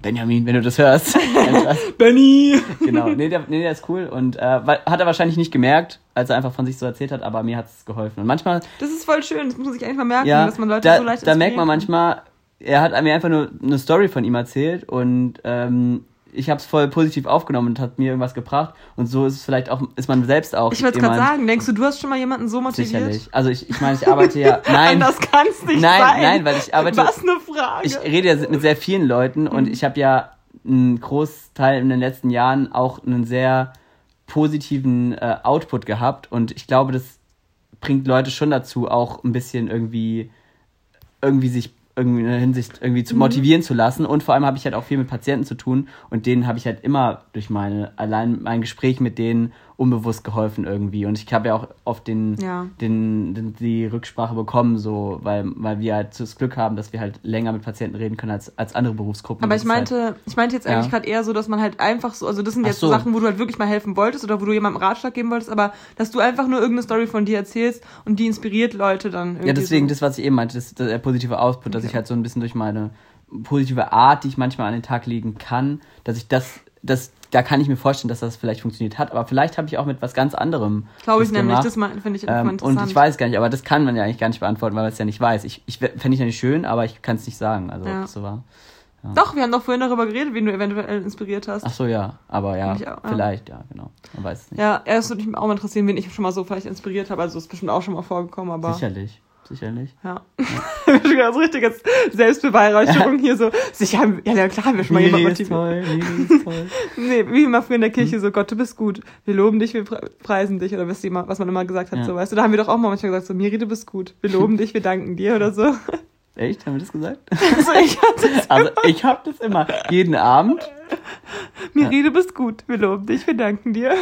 Benjamin, wenn du das hörst. <laughs> Benny! genau, nee der, nee, der ist cool und äh, hat er wahrscheinlich nicht gemerkt, als er einfach von sich so erzählt hat, aber mir hat es geholfen. Und manchmal Das ist voll schön, das muss man sich mal merken, ja, dass man Leute da, so leicht da merkt man manchmal, er hat mir einfach nur eine Story von ihm erzählt und ähm, ich habe es voll positiv aufgenommen und hat mir irgendwas gebracht und so ist es vielleicht auch, ist man selbst auch. Ich wollte gerade sagen, denkst du, du hast schon mal jemanden so motiviert? Sicherlich. Also ich, ich meine, ich arbeite ja, <laughs> nein, Anders kann's nicht nein, sein. nein, weil ich arbeite, Was eine Frage. ich rede ja mit sehr vielen Leuten und Mhm. ich habe ja einen Großteil in den letzten Jahren auch einen sehr positiven äh, Output gehabt und ich glaube, das bringt Leute schon dazu, auch ein bisschen irgendwie irgendwie sich irgendwie in der Hinsicht irgendwie zu motivieren zu lassen. Und vor allem habe ich halt auch viel mit Patienten zu tun und denen habe ich halt immer durch meine, allein mein Gespräch mit denen unbewusst geholfen irgendwie. Und ich habe ja auch oft den, Ja. den, den, die Rücksprache bekommen, so, weil, weil wir halt das Glück haben, dass wir halt länger mit Patienten reden können als, als andere Berufsgruppen. Aber Das ich halt, meinte, ich meinte jetzt Ja. eigentlich gerade eher so, dass man halt einfach so, also das sind jetzt so. Sachen, wo du halt wirklich mal helfen wolltest oder wo du jemandem Ratschlag geben wolltest, aber dass du einfach nur irgendeine Story von dir erzählst und die inspiriert Leute dann irgendwie. Ja, deswegen, so. das, was ich eben meinte, das, der positive Output, dass Okay. ich halt so ein bisschen durch meine positive Art, die ich manchmal an den Tag legen kann, dass ich das, das, da kann ich mir vorstellen, dass das vielleicht funktioniert hat. Aber vielleicht habe ich auch mit was ganz anderem. Glaube ich nämlich, das finde ich Ähm, interessant. und ich weiß gar nicht, aber das kann man ja eigentlich gar nicht beantworten, weil man es ja nicht weiß. Ich, ich fände ich ja nicht schön, aber ich kann es nicht sagen, also Ja. ob das so war. Doch, wir haben doch vorhin darüber geredet, wen du eventuell inspiriert hast. Ach so, ja, aber ja, auch, ja. vielleicht, ja, genau. Man weiß es nicht. Ja, erst würde mich auch mal interessieren, wen ich schon mal so vielleicht inspiriert habe. Also ist bestimmt auch schon mal vorgekommen, aber. Sicherlich, sicherlich. Ja. <laughs> schon ganz richtig jetzt Selbstbeweihräucherung hier so. Sicher, ja, ja, klar haben wir schon mal jemanden motiviert. <laughs> Nee, wie immer früher in der Kirche so, Gott, du bist gut. Wir loben dich, wir pre- preisen dich. Oder was, die was man immer gesagt hat, Ja. so, weißt du. Da haben wir doch auch mal manchmal gesagt, so, Miri, du bist gut. Wir loben <laughs> dich, wir danken dir oder so. Echt, haben wir das gesagt? Also ich hatte Also ich habe das immer jeden Abend. Miri, du bist gut. Wir loben dich, wir danken dir.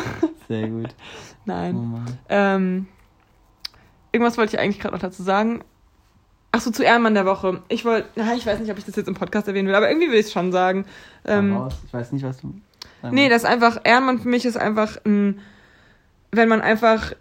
Sehr gut. Oh Nein. Mann. Ähm, irgendwas wollte ich eigentlich gerade noch dazu sagen. Ach so, zu Ehrenmann der Woche. Ich wollte, ich weiß nicht, ob ich das jetzt im Podcast erwähnen will, aber irgendwie will ich es schon sagen. Ähm. Ich weiß nicht, was du. Nee, das ist einfach, Ehrenmann für mich ist einfach ein, wenn man einfach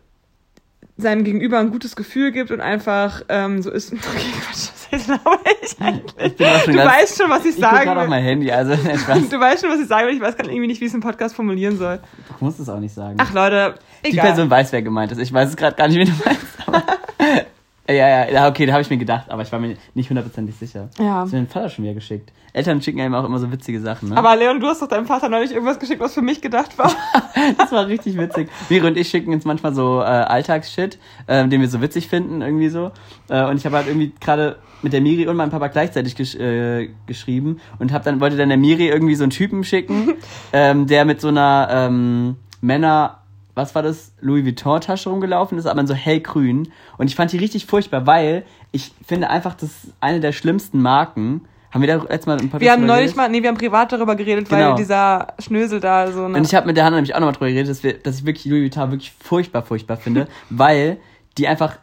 seinem Gegenüber ein gutes Gefühl gibt und einfach ähm, so ist. <laughs> Okay, Quatsch, was glaube ich eigentlich? Ich bin auch schon Du weißt schon, was ich ich sagen gerade auf will. mein Handy, also <laughs> ich Du weißt schon, was ich sagen will. Ich weiß gerade irgendwie nicht, wie ich es im Podcast formulieren soll. du musst es auch nicht sagen. Ach Leute, Die egal. Person weiß, wer gemeint ist. Ich weiß es gerade gar nicht, wie du meinst. <laughs> Ja, ja, okay, da habe ich mir gedacht, aber ich war mir nicht hundertprozentig sicher. ja. Hast du mir den Vater schon wieder geschickt? Eltern schicken einem auch immer so witzige Sachen, ne? Aber Leon, du hast doch deinem Vater neulich irgendwas geschickt, was für mich gedacht war. <laughs> Das war richtig witzig. Miri und ich schicken uns manchmal so äh, Alltagsshit, äh, den wir so witzig finden, irgendwie so. Äh, und ich habe halt irgendwie gerade mit der Miri und meinem Papa gleichzeitig gesch äh, geschrieben und hab dann wollte dann der Miri irgendwie so einen Typen schicken, <laughs> ähm, der mit so einer ähm, Männer was war das Louis Vuitton Tasche rumgelaufen ist, aber in so hellgrün und ich fand die richtig furchtbar, weil ich finde einfach das ist eine der schlimmsten Marken. Haben wir da letztes Mal ein paar Wir haben neulich mal, nee, wir haben privat darüber geredet, weil Genau. dieser Schnösel da so eine. Und ich habe mit der Hanna nämlich auch nochmal drüber geredet, dass, wir, dass ich wirklich Louis Vuitton wirklich furchtbar, furchtbar finde, <laughs> weil die einfach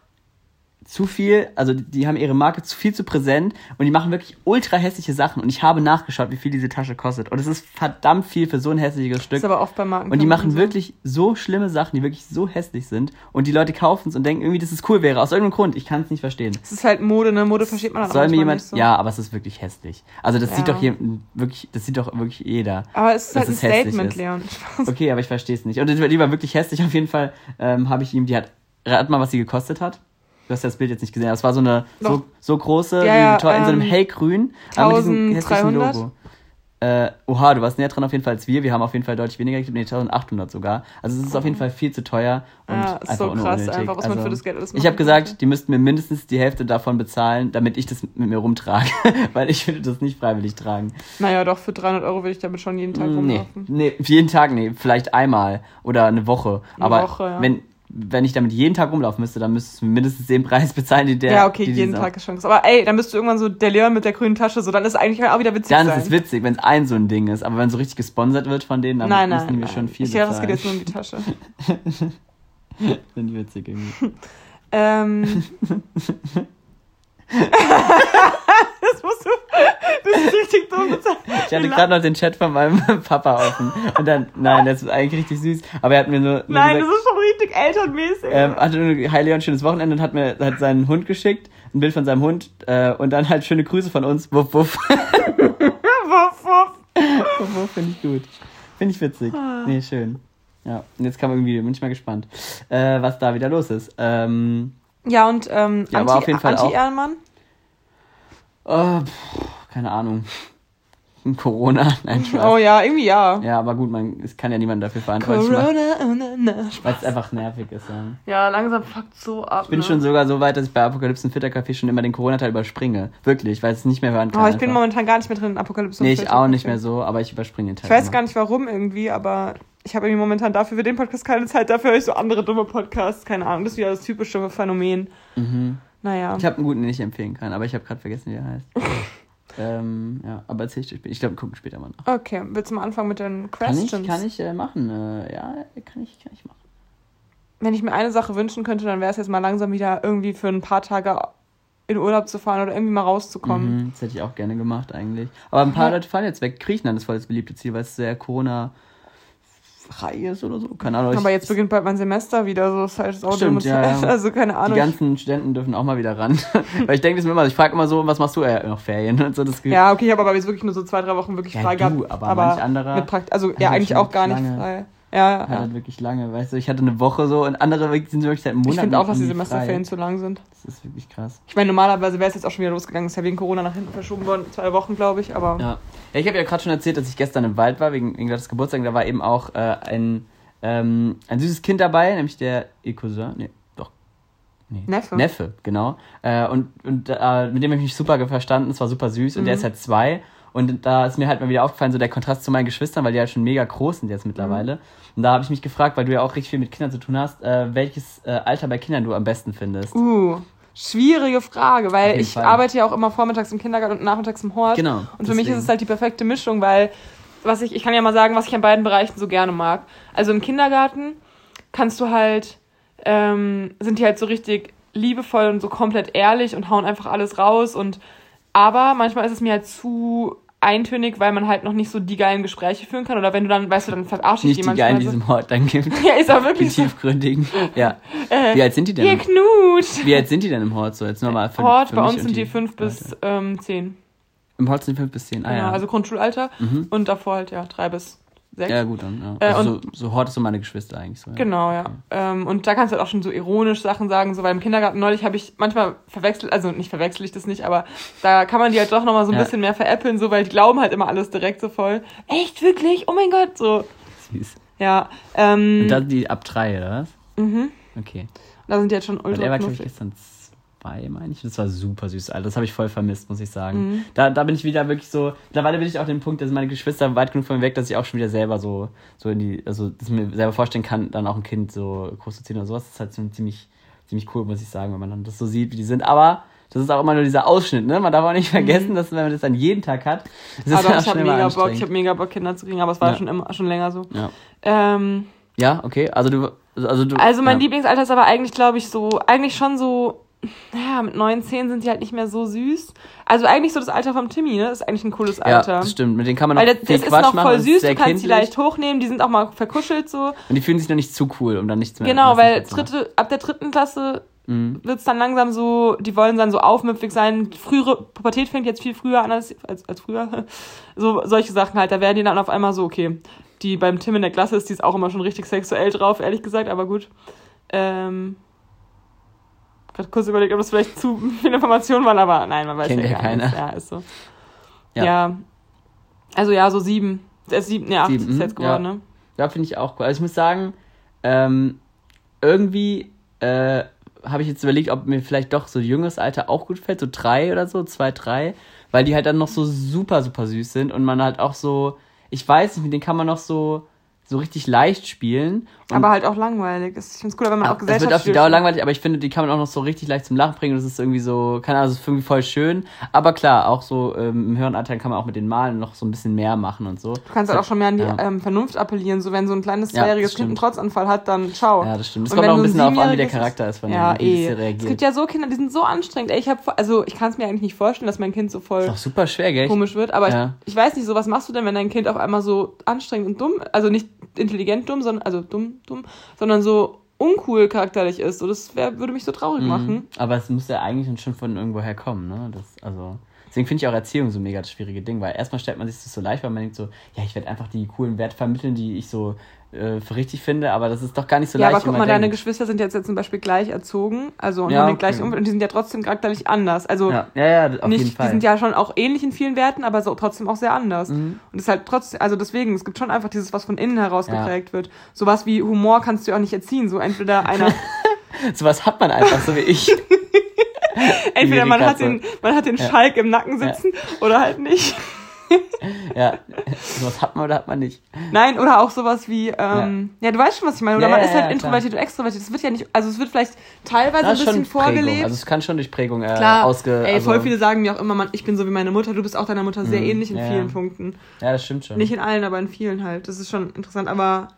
zu viel, also die haben ihre Marke zu viel zu präsent und die machen wirklich ultra hässliche Sachen. Und ich habe nachgeschaut, wie viel diese Tasche kostet. Und es ist verdammt viel für so ein hässliches Stück. ist aber oft bei Marken. Und die machen wirklich so schlimme Sachen, die wirklich so hässlich sind. Und die Leute kaufen es und denken irgendwie, dass es cool wäre. Aus irgendeinem Grund. Ich kann es nicht verstehen. Es ist halt Mode, ne? Mode versteht man dann auch Soll mir jemand. nicht so. Ja, aber es ist wirklich hässlich. Also das sieht Ja. doch hier wirklich, das sieht doch wirklich jeder. Aber es ist halt ein Statement, ist. Leon. Okay, aber ich verstehe es nicht. Und die war wirklich hässlich. Auf jeden Fall ähm, habe ich ihm, die hat, rat mal, was sie gekostet hat. Du hast das Bild jetzt nicht gesehen. Das war so eine so, so große, Ja, ja, Vuitton in so einem ähm, hellgrün, aber mit diesem hässlichen 1300? Logo. Äh, oha, du warst näher dran auf jeden Fall als wir. Wir haben auf jeden Fall deutlich weniger gegeben, nee, 1800 sogar. Also es ist auf jeden Fall viel zu teuer und Ja, ist einfach so krass, unnötig. einfach, was man also, für das Geld alles Ich machen habe gesagt, die müssten mir mindestens die Hälfte davon bezahlen, damit ich das mit mir rumtrage, <laughs> weil ich würde das nicht freiwillig tragen. Naja, doch, für 300 Euro würde ich damit schon jeden Tag Nee, rumlaufen. nee, jeden Tag, nee, vielleicht einmal oder eine Woche. Eine Aber Woche, ja. wenn, wenn ich damit jeden Tag rumlaufen müsste, dann müsstest du mindestens den Preis <laughs> bezahlen, die der. ja, okay, jeden Tag ist schon. Aber ey, dann bist du irgendwann so der Leon mit der grünen Tasche, so, dann ist eigentlich auch wieder witzig Dann sein. ist es witzig, wenn es ein so ein Ding ist. Aber wenn so richtig gesponsert wird von denen, dann Nein, müssen nein, mir nein. schon viel ich dachte, es geht bezahlen. jetzt nur um die Tasche. <laughs> Sind die witzig irgendwie. <laughs> Ähm. <laughs> das musst du. Das ist richtig dumm. Ich hatte gerade noch den Chat von meinem <laughs> Papa offen. Und dann, nein, das ist eigentlich richtig süß. Aber er hat mir nur, nur Nein, gesagt, das ist schon richtig elternmäßig. ähm, hatte nur, hi Leon, schönes Wochenende und hat mir hat seinen Hund geschickt. Ein Bild von seinem Hund. Äh, und dann halt schöne Grüße von uns. Wuff, wuff. <laughs> wuff, wuff. wuff, wuff, finde ich gut. Finde ich witzig. Ah. Nee, schön. Ja, und jetzt kam irgendwie, bin ich mal gespannt, äh, was da wieder los ist. Ähm, Ja, und ähm, Ja, Anti- auch- Anti-Ehrenmann? oh, pff, keine Ahnung. <laughs> Corona, <laughs> nein, Spaß. Oh ja, irgendwie ja. Ja, aber gut, man, es kann ja niemand dafür verantwortlich Corona, oh, weil es einfach nervig ist. Ja. Ja, langsam fuckt so ab. Ich bin ne? schon sogar so weit, dass ich bei Apokalypse und Filterkaffee schon immer den Corona-Teil überspringe. Wirklich, weil es nicht mehr hören kann. Oh, ich bin einfach. momentan gar nicht mehr drin in Apokalypse. und Nee, ich auch nicht mehr so, aber ich überspringe den Teil. Ich weiß immer. gar nicht warum irgendwie, aber ich habe irgendwie momentan dafür für den Podcast keine Zeit, dafür höre ich so andere dumme Podcasts, keine Ahnung. Das ist wieder das typische Phänomen. Mhm. Naja. Ich habe einen guten, den ich empfehlen kann, aber ich habe gerade vergessen, wie er heißt. <laughs> ähm, ja, aber erzähl ich dir später. Ich glaube, wir gucken später mal nach. Okay, willst du mal anfangen mit den Kann Questions? ich, kann ich äh, machen. Äh, ja, kann ich, kann ich machen. Wenn ich mir eine Sache wünschen könnte, dann wäre es jetzt mal langsam wieder irgendwie für ein paar Tage in Urlaub zu fahren oder irgendwie mal rauszukommen. Mhm, das hätte ich auch gerne gemacht eigentlich. Aber ein paar. Leute fahren jetzt weg. Griechenland ist voll das beliebte Ziel, weil es sehr Corona frei ist oder so. Keine Ahnung. Aber jetzt beginnt bald mein Semester wieder, so halt auch Stimmt, ja, ja. <laughs> Also keine die Ahnung. ganzen Studenten dürfen auch mal wieder ran. <laughs> weil ich denke das mir immer, ich frage immer so, was machst du? Ja, noch Ferien und so. Das Ja, okay, ich habe aber jetzt wirklich nur so zwei, drei Wochen wirklich Ja, frei du, gehabt. aber manch anderer mit Prakt also ja, eigentlich auch gar nicht lange- frei. Ja, hat ja. halt wirklich lange, weißt du, ich hatte eine Woche so und andere sind wirklich seit Monaten Ich finde auch, dass die Semesterferien frei. zu lang sind. Das ist wirklich krass. Ich meine, normalerweise wäre es jetzt auch schon wieder losgegangen. Ist ja wegen Corona nach hinten verschoben worden. Zwei Wochen, glaube ich, aber. Ja, ja ich habe ja gerade schon erzählt, dass ich gestern im Wald war, wegen, wegen des Geburtstags. Da war eben auch äh, ein, ähm, ein süßes Kind dabei, nämlich der ihr Cousin. Nee, doch. Nee. Neffe. Neffe, genau. Äh, und und äh, mit dem habe ich mich super verstanden. Es war super süß. Und der Mhm. ist halt zwei. Und da ist mir halt mal wieder aufgefallen, so der Kontrast zu meinen Geschwistern, weil die halt schon mega groß sind jetzt mittlerweile. Mhm. Und da habe ich mich gefragt, weil du ja auch richtig viel mit Kindern zu tun hast, äh, welches äh, Alter bei Kindern du am besten findest. Uh, schwierige Frage, weil ich Fall. arbeite ja auch immer vormittags im Kindergarten und nachmittags im Hort. Genau, Und für mich ist deswegen. es halt die perfekte Mischung, weil was ich, ich kann ja mal sagen, was ich an beiden Bereichen so gerne mag. Also im Kindergarten kannst du halt, ähm, sind die halt so richtig liebevoll und so komplett ehrlich und hauen einfach alles raus und aber manchmal ist es mir halt zu eintönig, weil man halt noch nicht so die geilen Gespräche führen kann oder wenn du dann, weißt du, dann verarsche ich Nicht die die geilen, die so. diesem Hort dann gibt. <laughs> Ja, ist auch Die wirklich so. tiefgründigen. Ja. <laughs> Äh, Wie alt sind die denn? Ihr Knut! Wie alt sind die denn im Hort so? Jetzt nochmal für, Hort, für bei uns sind die fünf bis ähm, zehn. Im Hort sind die fünf bis zehn. Ah, Genau, ja. also Grundschulalter. Mhm. Und davor halt, ja, drei bis sechs. ja, gut, dann. Ja. Äh, Also so, so Hort ist so meine Geschwister eigentlich so. Ja. Genau, ja. Okay. Ähm, und da kannst du halt auch schon so ironisch Sachen sagen, so weil im Kindergarten neulich habe ich manchmal verwechselt, also nicht verwechsel ich das nicht, aber da kann man die halt doch nochmal so ein Ja. bisschen mehr veräppeln, so weil die glauben halt immer alles direkt so voll. Echt, wirklich? Oh mein Gott, so. Süß. Ja, ähm, Und da sind die ab drei, oder was? mhm. Okay. da sind die jetzt schon Weil er ultra war, glaube ich, gestern zwei, meine ich. Das war super süß, Alter. Das habe ich voll vermisst, muss ich sagen. Mhm. Da, da bin ich wieder wirklich so. Mittlerweile bin ich auch dem Punkt, dass meine Geschwister weit genug von mir weg, dass ich auch schon wieder selber so, so in die, also dass ich mir selber vorstellen kann, dann auch ein Kind so groß zu ziehen oder sowas. Das ist halt so ziemlich, ziemlich cool, muss ich sagen, wenn man dann das so sieht, wie die sind. Aber das ist auch immer nur dieser Ausschnitt, ne? Man darf auch nicht vergessen, dass wenn man das dann jeden Tag hat, das ist Mhm. Aber ich habe mega Bock, ich habe mega Bock, Kinder zu kriegen, aber es war Ja. schon immer schon länger so. Ja. Ähm, ja, okay. Also du, also du. Also mein ja. Lieblingsalter ist aber eigentlich, glaube ich, so, eigentlich schon so, naja, mit 9, 10 sind die halt nicht mehr so süß. Also eigentlich so das Alter vom Timmy, ne? Das ist eigentlich ein cooles Ja, Alter. das stimmt. Mit denen kann man noch Weil das, viel das ist Quatsch noch machen. voll ist süß, du kannst die kindlich. leicht hochnehmen, die sind auch mal verkuschelt so. Und die fühlen sich noch nicht zu cool, um dann nichts mehr Genau, weil zu machen. dritte, ab der dritten Klasse Mhm. wird's dann langsam so, die wollen dann so aufmüpfig sein. Frühere Pubertät fängt jetzt viel früher an als, als, als früher. <laughs> So solche Sachen halt. Da werden die dann auf einmal so, okay, die beim Tim in der Klasse ist, die ist auch immer schon richtig sexuell drauf, ehrlich gesagt, aber gut. Ähm, gerade kurz überlegt, ob das vielleicht zu <laughs> viele Informationen waren, aber nein, man weiß Kennt ja ja keiner. Ja, ist so. Ja. Ja. Also ja, so sieben. Äh, sieben, ne, acht Sieben, ist mhm, jetzt geworden, ja. ne? Ja, finde ich auch cool. Also ich muss sagen, ähm, irgendwie äh, habe ich jetzt überlegt, ob mir vielleicht doch so jüngeres Alter auch gut fällt, so drei oder so, zwei, drei, weil die halt dann noch so super, super süß sind und man halt auch so, ich weiß nicht, mit denen kann man noch so, so richtig leicht spielen. Aber halt auch langweilig. Ich finde es cooler, wenn man auch es wird auf die Dauer langweilig, aber ich finde, die kann man auch noch so richtig leicht zum Lachen bringen. Das ist irgendwie so, keine Ahnung, das ist irgendwie voll schön. Aber klar, auch so ähm, im höheren Alter kann man auch mit den Malen noch so ein bisschen mehr machen und so. Du kannst halt auch schon mehr an die Ja. ähm, Vernunft appellieren. So, wenn so ein kleines Ja, zweijähriges das Kind einen. Trotzanfall hat, dann ciao. Ja, das stimmt. Es Und kommt auch ein bisschen darauf an, wie der Charakter ist von Ja, dem, wie eh. Es reagiert. gibt ja so Kinder, die sind so anstrengend. Ey, ich hab, also ich kann es mir eigentlich nicht vorstellen, dass mein Kind so voll ist super schwer, gell? komisch wird. Aber Ja. ich, ich weiß nicht, so was machst du denn, wenn dein Kind auf einmal so anstrengend und dumm, also nicht intelligent dumm, sondern also dumm, dumm, sondern so uncool charakterlich ist. So, das wär, würde mich so traurig machen. Mhm. Aber es muss ja eigentlich schon von irgendwoher kommen, ne? Das, also, deswegen finde ich auch Erziehung so mega das schwierige Ding, weil erstmal stellt man sich das so leicht, weil man denkt so, ja, ich werde einfach die coolen Werte vermitteln, die ich so äh, für richtig finde, aber das ist doch gar nicht so Ja, leicht, aber wie guck mal, deine denkt. Geschwister sind jetzt, jetzt zum Beispiel gleich erzogen, also und Ja, haben den gleichen. Umfeld und die sind ja trotzdem charakterlich anders. Also Ja, ja, ja, auf nicht, jeden Fall. die sind ja schon auch ähnlich in vielen Werten, aber so trotzdem auch sehr anders. Mhm. Und es ist halt trotzdem, also deswegen, es gibt schon einfach dieses, was von innen heraus Ja. geprägt wird. Sowas wie Humor kannst du ja auch nicht erziehen. So entweder einer, <laughs> Sowas hat man einfach, so wie ich. <laughs> entweder man hat den, man hat den Ja. Schalk im Nacken sitzen oder halt nicht. Ja, sowas hat man oder hat man nicht. Nein, oder auch sowas wie, ähm, ja. ja. du weißt schon, was ich meine. Oder ja, man ist halt ja, introvertiert und extrovertiert. Das wird ja nicht, also es wird vielleicht teilweise ein bisschen schon vorgelebt. Prägung. Also es kann schon durch Prägung äh, Klar, ausge... ey, also, voll viele sagen mir auch immer, man, ich bin so wie meine Mutter, du bist auch deiner Mutter sehr Mhm, ähnlich in vielen. Punkten. Ja, das stimmt schon. Nicht in allen, aber in vielen halt. Das ist schon interessant, aber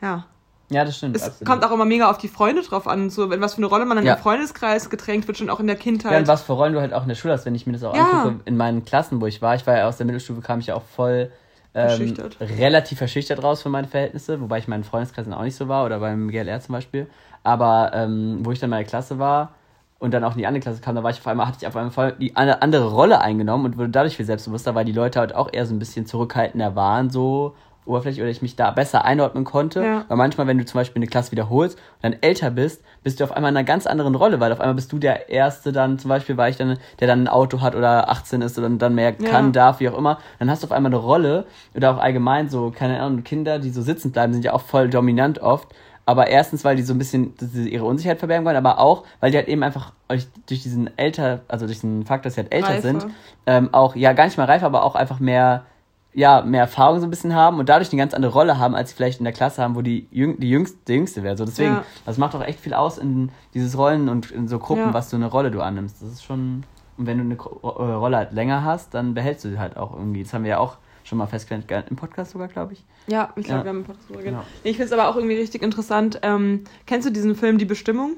ja. Ja, das stimmt. Es absolut. kommt auch immer mega auf die Freunde drauf an, so in was für eine Rolle man in Ja. den Freundeskreis gedrängt wird, schon auch in der Kindheit. Ja, und was für Rollen du halt auch in der Schule hast, wenn ich mir das auch Ja. angucke, in meinen Klassen, wo ich war, ich war ja aus der Mittelstufe, kam ich ja auch voll ähm, Verschüchtert. relativ verschüchtert raus für meine Verhältnisse, wobei ich in meinen Freundeskreisen auch nicht so war oder beim GLR zum Beispiel. Aber ähm, wo ich dann in meiner Klasse war und dann auch in die andere Klasse kam, da war ich auf einmal, hatte ich auf einmal die eine andere Rolle eingenommen und wurde dadurch viel selbstbewusster, weil die Leute halt auch eher so ein bisschen zurückhaltender waren, so oberflächlich, oder ich mich da besser einordnen konnte. Ja. Weil manchmal, wenn du zum Beispiel eine Klasse wiederholst und dann älter bist, bist du auf einmal in einer ganz anderen Rolle, weil auf einmal bist du der Erste dann, zum Beispiel war ich dann, der dann ein Auto hat oder 18 ist und dann mehr Ja. kann, darf, wie auch immer. Dann hast du auf einmal eine Rolle oder auch allgemein so, keine Ahnung, Kinder, die so sitzen bleiben, sind ja auch voll dominant oft. Aber erstens, weil die so ein bisschen ihre Unsicherheit verbergen wollen, aber auch, weil die halt eben einfach durch, durch diesen älter, also durch den Fakt, dass sie halt älter Reife. sind, ähm, auch, ja, gar nicht mal reif, aber auch einfach mehr, ja, mehr Erfahrung so ein bisschen haben und dadurch eine ganz andere Rolle haben, als sie vielleicht in der Klasse haben, wo die, Jüng die Jüngste, der Jüngste wäre. So, deswegen, Ja. das macht auch echt viel aus in dieses Rollen und in so Gruppen, Ja. was du eine Rolle du annimmst. Das ist schon, und wenn du eine äh, Rolle halt länger hast, dann behältst du sie halt auch irgendwie. Das haben wir ja auch schon mal festgestellt, im Podcast sogar, glaube ich. Ja, ich glaube, Ja. wir haben einen Podcast drüber Genau. Nee, Ich finde es aber auch irgendwie richtig interessant. Ähm, kennst du diesen Film Die Bestimmung?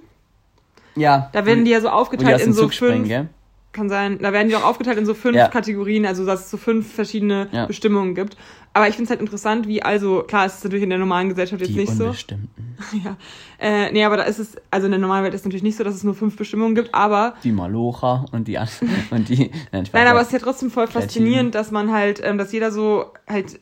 Ja. Da werden die ja so aufgeteilt in so Zug springen, fünf. gell? Kann sein. Da werden die auch aufgeteilt in so fünf Ja. Kategorien, also dass es so fünf verschiedene Ja. Bestimmungen gibt. Aber ich finde es halt interessant, wie, also, klar, es ist natürlich in der normalen Gesellschaft jetzt Die nicht so. <laughs> Ja. Äh, nee, aber da ist es, also in der normalen Welt ist es natürlich nicht so, dass es nur fünf Bestimmungen gibt, aber Die Malocher und die <laughs> und die. Nein, Nein, aber es ist ja trotzdem voll faszinierend, dass man halt, ähm, dass jeder so halt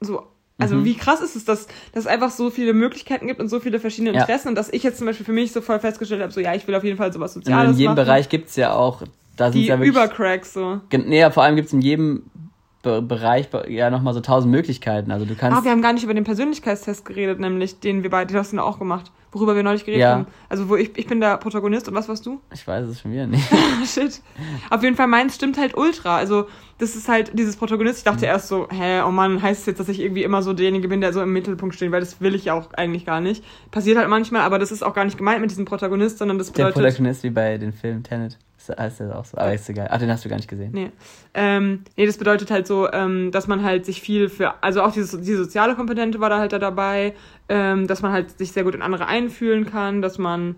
so. Also Mhm. wie krass ist es, dass, dass es einfach so viele Möglichkeiten gibt und so viele verschiedene Ja. Interessen und dass ich jetzt zum Beispiel für mich so voll festgestellt habe, so ja, ich will auf jeden Fall sowas Soziales in jedem machen. Bereich gibt es ja auch, da sind die ja wirklich. Übercracks so. Nee, ja, vor allem gibt es in jedem Bereich be- ja nochmal so tausend Möglichkeiten. Also du kannst. Ah, wir haben gar nicht über den Persönlichkeitstest geredet, nämlich den wir beide, den hast du auch gemacht, worüber wir neulich geredet Ja. haben. Also wo ich, ich bin der Protagonist und was warst du? ich weiß es schon wieder nicht. <laughs> Shit. Auf jeden Fall meins stimmt halt ultra. Also, das ist halt dieses Protagonist. Ich Mhm. dachte erst so, hä, oh Mann, heißt es jetzt, dass ich irgendwie immer so derjenige bin, der so im Mittelpunkt steht, weil das will ich ja auch eigentlich gar nicht. Passiert halt manchmal, aber das ist auch gar nicht gemeint mit diesem Protagonist, sondern das Der bedeutet. Protagonist wie bei den Film Tenet. Heißt der auch so. Aber ist egal. Ach, den hast du gar nicht gesehen. Nee. Ähm, nee, das bedeutet halt so, ähm, dass man halt sich viel für, also auch dieses, diese soziale Komponente war da halt da dabei, ähm, dass man halt sich sehr gut in andere einfühlen kann, dass man,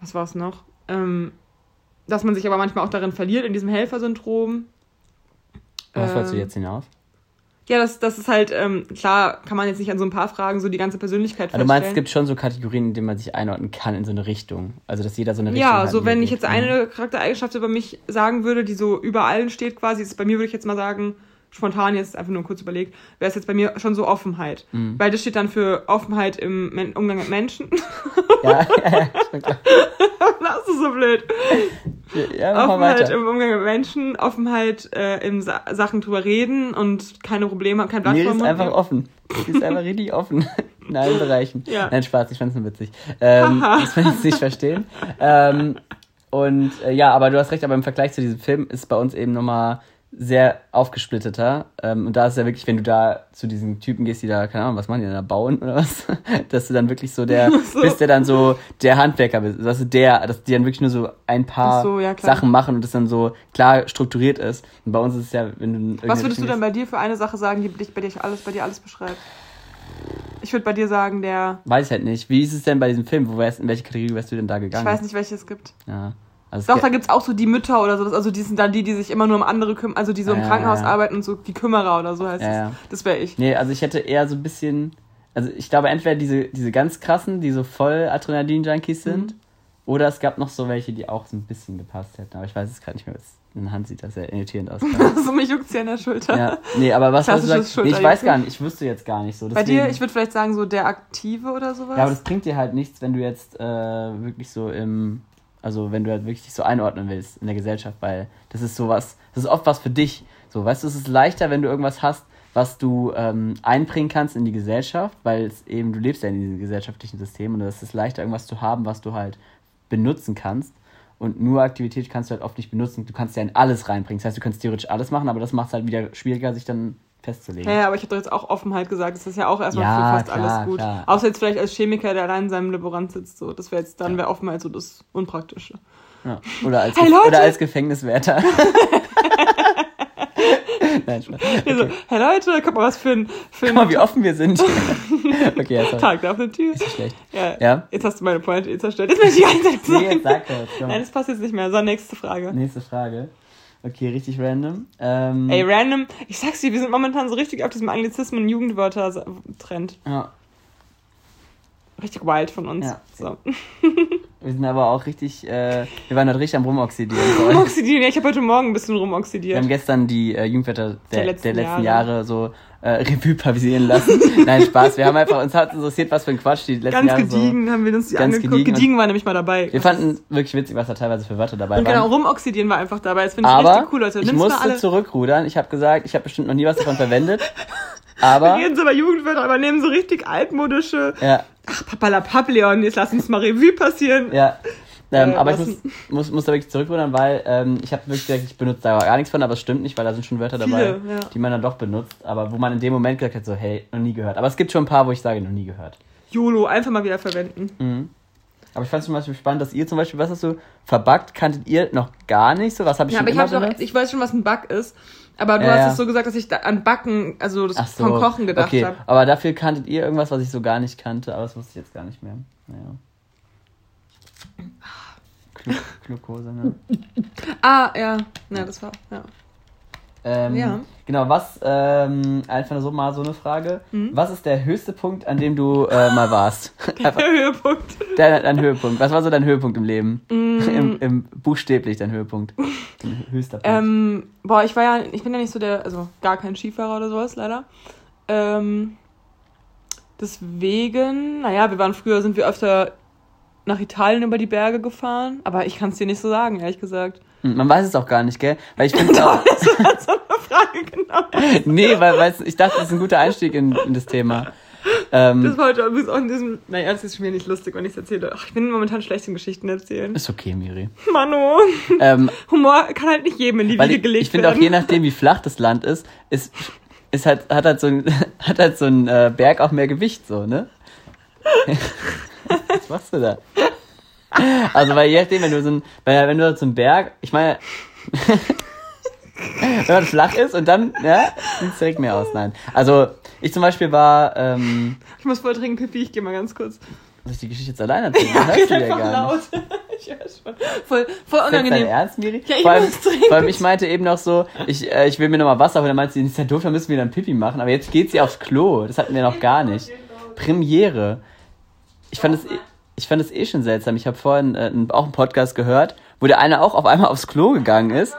was war es noch? Ähm, dass man sich aber manchmal auch darin verliert, in diesem Helfersyndrom. Was wolltest du Ähm, jetzt hinaus? Ja, das, das ist halt, ähm, klar, kann man jetzt nicht an so ein paar Fragen so die ganze Persönlichkeit Also du meinst, es feststellen. gibt schon so Kategorien, in denen man sich einordnen kann in so eine Richtung. Also dass jeder so eine Richtung Ja, hat. so in wenn ich jetzt eine Charaktereigenschaft über mich sagen würde, die so über allen steht quasi, ist bei mir würde ich jetzt mal sagen, spontan jetzt einfach nur kurz überlegt, wäre es jetzt bei mir schon so Offenheit. Mhm. Weil das steht dann für Offenheit im Men Umgang mit Menschen. Ja, ja, <laughs> <laughs> ja, schon klar. das ist so blöd. Ja Offenheit weiter. im Umgang mit Menschen, Offenheit äh, in Sa Sachen drüber reden und keine Probleme, kein Blatt vor ist einfach nehmen. offen. Sie ist einfach richtig <laughs> offen. In allen Bereichen. Ja. Nein, Spaß, ich fand's nur witzig. Ähm, das will ich nicht verstehen. Ähm, und äh, ja, aber du hast recht, aber im Vergleich zu diesem Film ist bei uns eben nochmal sehr aufgesplitteter. Ähm, und da ist ja wirklich, wenn du da zu diesen Typen gehst, die da, keine Ahnung, was machen die denn da, bauen oder was? <laughs> Dass du dann wirklich so der, <laughs> So. bist der dann so der Handwerker bist. Dass du der, dass die dann wirklich nur so ein paar so, ja. Sachen machen und das dann so klar strukturiert ist. Und bei uns ist es ja, wenn du. Was würdest du denn bei dir für eine Sache sagen, die dich bei dir alles, bei dir alles beschreibt? Ich würde bei dir sagen, der. Weiß ich halt nicht. Wie ist es denn bei diesem Film? Wo wärst, in welche Kategorie wärst du denn da gegangen? Ich weiß nicht, welche es gibt. Ja. Also es Doch, da gibt's auch so die Mütter oder so. das- Also die sind dann die, die sich immer nur um andere kümmern, also die so im Ja, Krankenhaus ja. arbeiten und so die Kümmerer oder so heißt Ja, es. ja. Das wäre ich. Nee, also ich hätte eher so ein bisschen. Also ich glaube, entweder diese, diese ganz krassen, die so voll Adrenalin-Junkies Mhm. sind, oder es gab noch so welche, die auch so ein bisschen gepasst hätten. Aber ich weiß es gerade nicht mehr. In Hand sieht das sehr irritierend aus. <laughs> so mich juckt's hier an der Schulter. ja. Nee, aber was hast du gesagt? Nee, ich weiß gar nicht. Ich wüsste jetzt gar nicht so. Bei Deswegen, dir, ich würde vielleicht sagen, so der Aktive oder sowas. Ja, aber das bringt dir halt nichts, wenn du jetzt äh, wirklich so im, also wenn du halt wirklich dich so einordnen willst in der Gesellschaft, weil das ist sowas, das ist oft was für dich. So, weißt du, es ist leichter, wenn du irgendwas hast, was du ähm, einbringen kannst in die Gesellschaft, weil eben, du lebst ja in diesem gesellschaftlichen System und es ist leichter, irgendwas zu haben, was du halt benutzen kannst. Und nur Aktivität kannst du halt oft nicht benutzen. Du kannst ja in alles reinbringen. Das heißt, du kannst theoretisch alles machen, aber das macht es halt wieder schwieriger, sich dann festzulegen. Ja, aber ich habe doch jetzt auch Offenheit gesagt. Das ist ja auch erstmal Ja, für fast klar, alles gut. klar. Außer jetzt vielleicht als Chemiker, der allein in seinem Laborant sitzt. So. Das wäre jetzt, dann Ja. wäre Offenheit so das Unpraktische. Ja. Oder, als, Hey, oder als Gefängniswärter. <laughs> Nein, Spaß. <laughs> Okay. So, hey Leute, guck mal, was für ein, für Guck mal, wie offen wir sind. <laughs> okay, ja, sorry. Tag da auf der Tür. Ist nicht schlecht. Ja. Ja? Jetzt hast du meine Pointe zerstört. Jetzt möchte ich eins Nee, sagen. jetzt sag das. Komm. Nein, das passt jetzt nicht mehr. So, nächste Frage. Nächste Frage. Okay, richtig random. Ähm, Ey, random. Ich sag's dir, wir sind momentan so richtig auf diesem Anglizismen Jugendwörter-Trend. ja, Richtig wild von uns. Ja. So. <laughs> wir sind aber auch richtig, äh, wir waren heute richtig am Rumoxidieren. Rumoxidieren. Ja, ich habe heute Morgen ein bisschen Wir rumoxidiert. haben gestern die äh, Jugendwörter der, der letzten letzten, Jahre. Jahre. so äh, Revue passieren lassen. <laughs> Nein, Spaß. Wir haben einfach, uns hat interessiert, was für ein Quatsch die letzten Ganz Jahre gediegen haben wir uns die ganz angeguckt. gediegen Gediegen, war nämlich mal dabei. so. Wir fanden wirklich witzig, was da teilweise für Wörter dabei und genau, rumoxidieren war einfach dabei. Das finde ich aber richtig cool, Leute. ich Nimm's mal musste alle. zurückrudern. Ich habe gesagt, ich habe bestimmt noch nie was davon verwendet. Wir Aber, reden so über Jugendwörter, aber nehmen so richtig altmodische. ja, Ach, Papalapap, Leon, jetzt lass uns mal Revue passieren. ja. Ähm, Äh, aber ich muss, muss, muss da wirklich zurückrudern, weil ähm, ich habe wirklich gesagt, ich benutze da gar nichts von, aber es stimmt nicht, weil da sind schon Wörter dabei, Viele, ja. die man dann doch benutzt, aber wo man in dem Moment gesagt hat, so, hey, noch nie gehört. Aber es gibt schon ein paar, wo ich sage, noch nie gehört. YOLO, einfach mal wieder verwenden. Mhm. Aber ich fand es zum Beispiel spannend, dass ihr zum Beispiel, was hast du, verbuggt, kanntet ihr noch gar nicht so? Was habe ich Ja, schon aber ich, immer benutzt? ich weiß schon, was ein Bug ist. Aber du Ja, hast ja. es so gesagt, dass ich da an Backen, also das so, vom Kochen gedacht okay. habe. Aber dafür kanntet ihr irgendwas, was ich so gar nicht kannte, aber das wusste ich jetzt gar nicht mehr. Naja. Glu Glukose, ne? <laughs> Ah, ja. Ja, das war, ja. Ähm, Ja. Genau, was, ähm, einfach so mal so eine Frage. Mhm. Was ist der höchste Punkt, an dem du äh, mal warst? <laughs> Der Höhepunkt. dein, dein Höhepunkt. Was war so dein Höhepunkt im Leben? Mm. <laughs> Im, Im, buchstäblich dein Höhepunkt. Dein höchster Punkt. Ähm, boah, ich war ja, ich bin ja nicht so der, also gar kein Skifahrer oder sowas, leider. Ähm, deswegen, naja, wir waren früher, sind wir öfter nach Italien über die Berge gefahren, aber ich kann es dir nicht so sagen, ehrlich gesagt. Hm, Man weiß es auch gar nicht, gell? Weil ich finde <laughs> auch. Das war so eine Frage, genau. <laughs> nee, weil, weil ich dachte, das ist ein guter Einstieg in, in das Thema. Ähm, Das war heute übrigens auch in diesem, naja, es ist wieder nicht lustig, wenn ich es erzähle. Ach, ich bin momentan schlecht in Geschichten erzählen. ist okay, Miri. Mano, Ähm, <laughs> Humor kann halt nicht jedem in die Wiege ich, gelegt ich finde auch werden. je nachdem, wie flach das Land ist, ist, ist halt, hat halt so ein, hat halt so ein äh, Berg auch mehr Gewicht, so, ne? Was machst du da? <laughs> Also, weil je nachdem, wenn du so ein, weil, wenn du so einen Berg, ich meine, <laughs> wenn man flach ist und dann, ja, sieht es direkt mehr aus, nein. Also, ich zum Beispiel war, ähm, Ich muss voll dringend pipi, ich gehe mal ganz kurz. soll ich die Geschichte jetzt alleine erzählen? Ja, hörst du ja einfach gar nicht. laut. <laughs> ich weiß schon. Voll, voll Ist dein unangenehm. Ernst, Miri? Ja, ich vor, allem, muss dringend. vor allem, ich meinte eben noch so, ich, äh, ich will mir nochmal Wasser holen. Dann meinte sie, ist ja doof, dann müssen wir dann Pipi machen. Aber jetzt geht sie aufs Klo. Das hatten wir noch gar nicht. Premiere. Ich fand es, ich fand es eh schon seltsam. Ich habe vorhin äh, auch einen Podcast gehört, wo der eine auch auf einmal aufs Klo gegangen ist.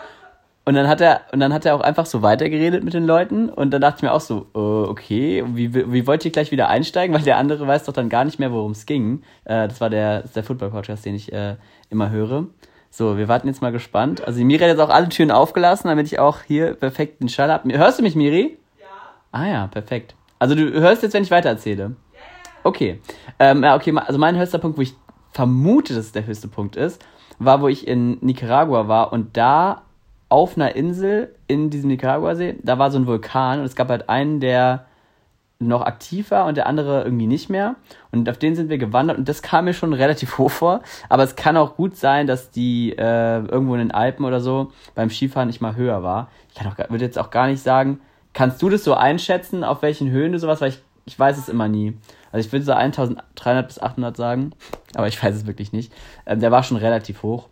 Und dann hat er, und dann hat er auch einfach so weitergeredet mit den Leuten. Und dann dachte ich mir auch so, äh, okay, wie, wie wollt ihr gleich wieder einsteigen? Weil der andere weiß doch dann gar nicht mehr, worum es ging. Äh, das war der, das der Football-Podcast, den ich äh, immer höre. So, wir warten jetzt mal gespannt. Also die Miri hat jetzt auch alle Türen aufgelassen, damit ich auch hier perfekt den Schall habe. Hörst du mich, Miri? Ja. Ah ja, perfekt. Also du hörst jetzt, wenn ich weitererzähle? Okay. Ähm, ja, okay, also mein höchster Punkt, wo ich vermute, dass es der höchste Punkt ist, war, wo ich in Nicaragua war und da auf einer Insel in diesem Nicaragua-See, da war so ein Vulkan und es gab halt einen, der noch aktiv war und der andere irgendwie nicht mehr. Und auf den sind wir gewandert und das kam mir schon relativ hoch vor. Aber es kann auch gut sein, dass die äh, irgendwo in den Alpen oder so beim Skifahren nicht mal höher war. Ich kann auch, würde jetzt auch gar nicht sagen, kannst du das so einschätzen, auf welchen Höhen du sowas, weil ich, ich weiß es immer nie. Also ich würde so 1300 bis 800 sagen, aber ich weiß es wirklich nicht. Ähm, der war schon relativ hoch.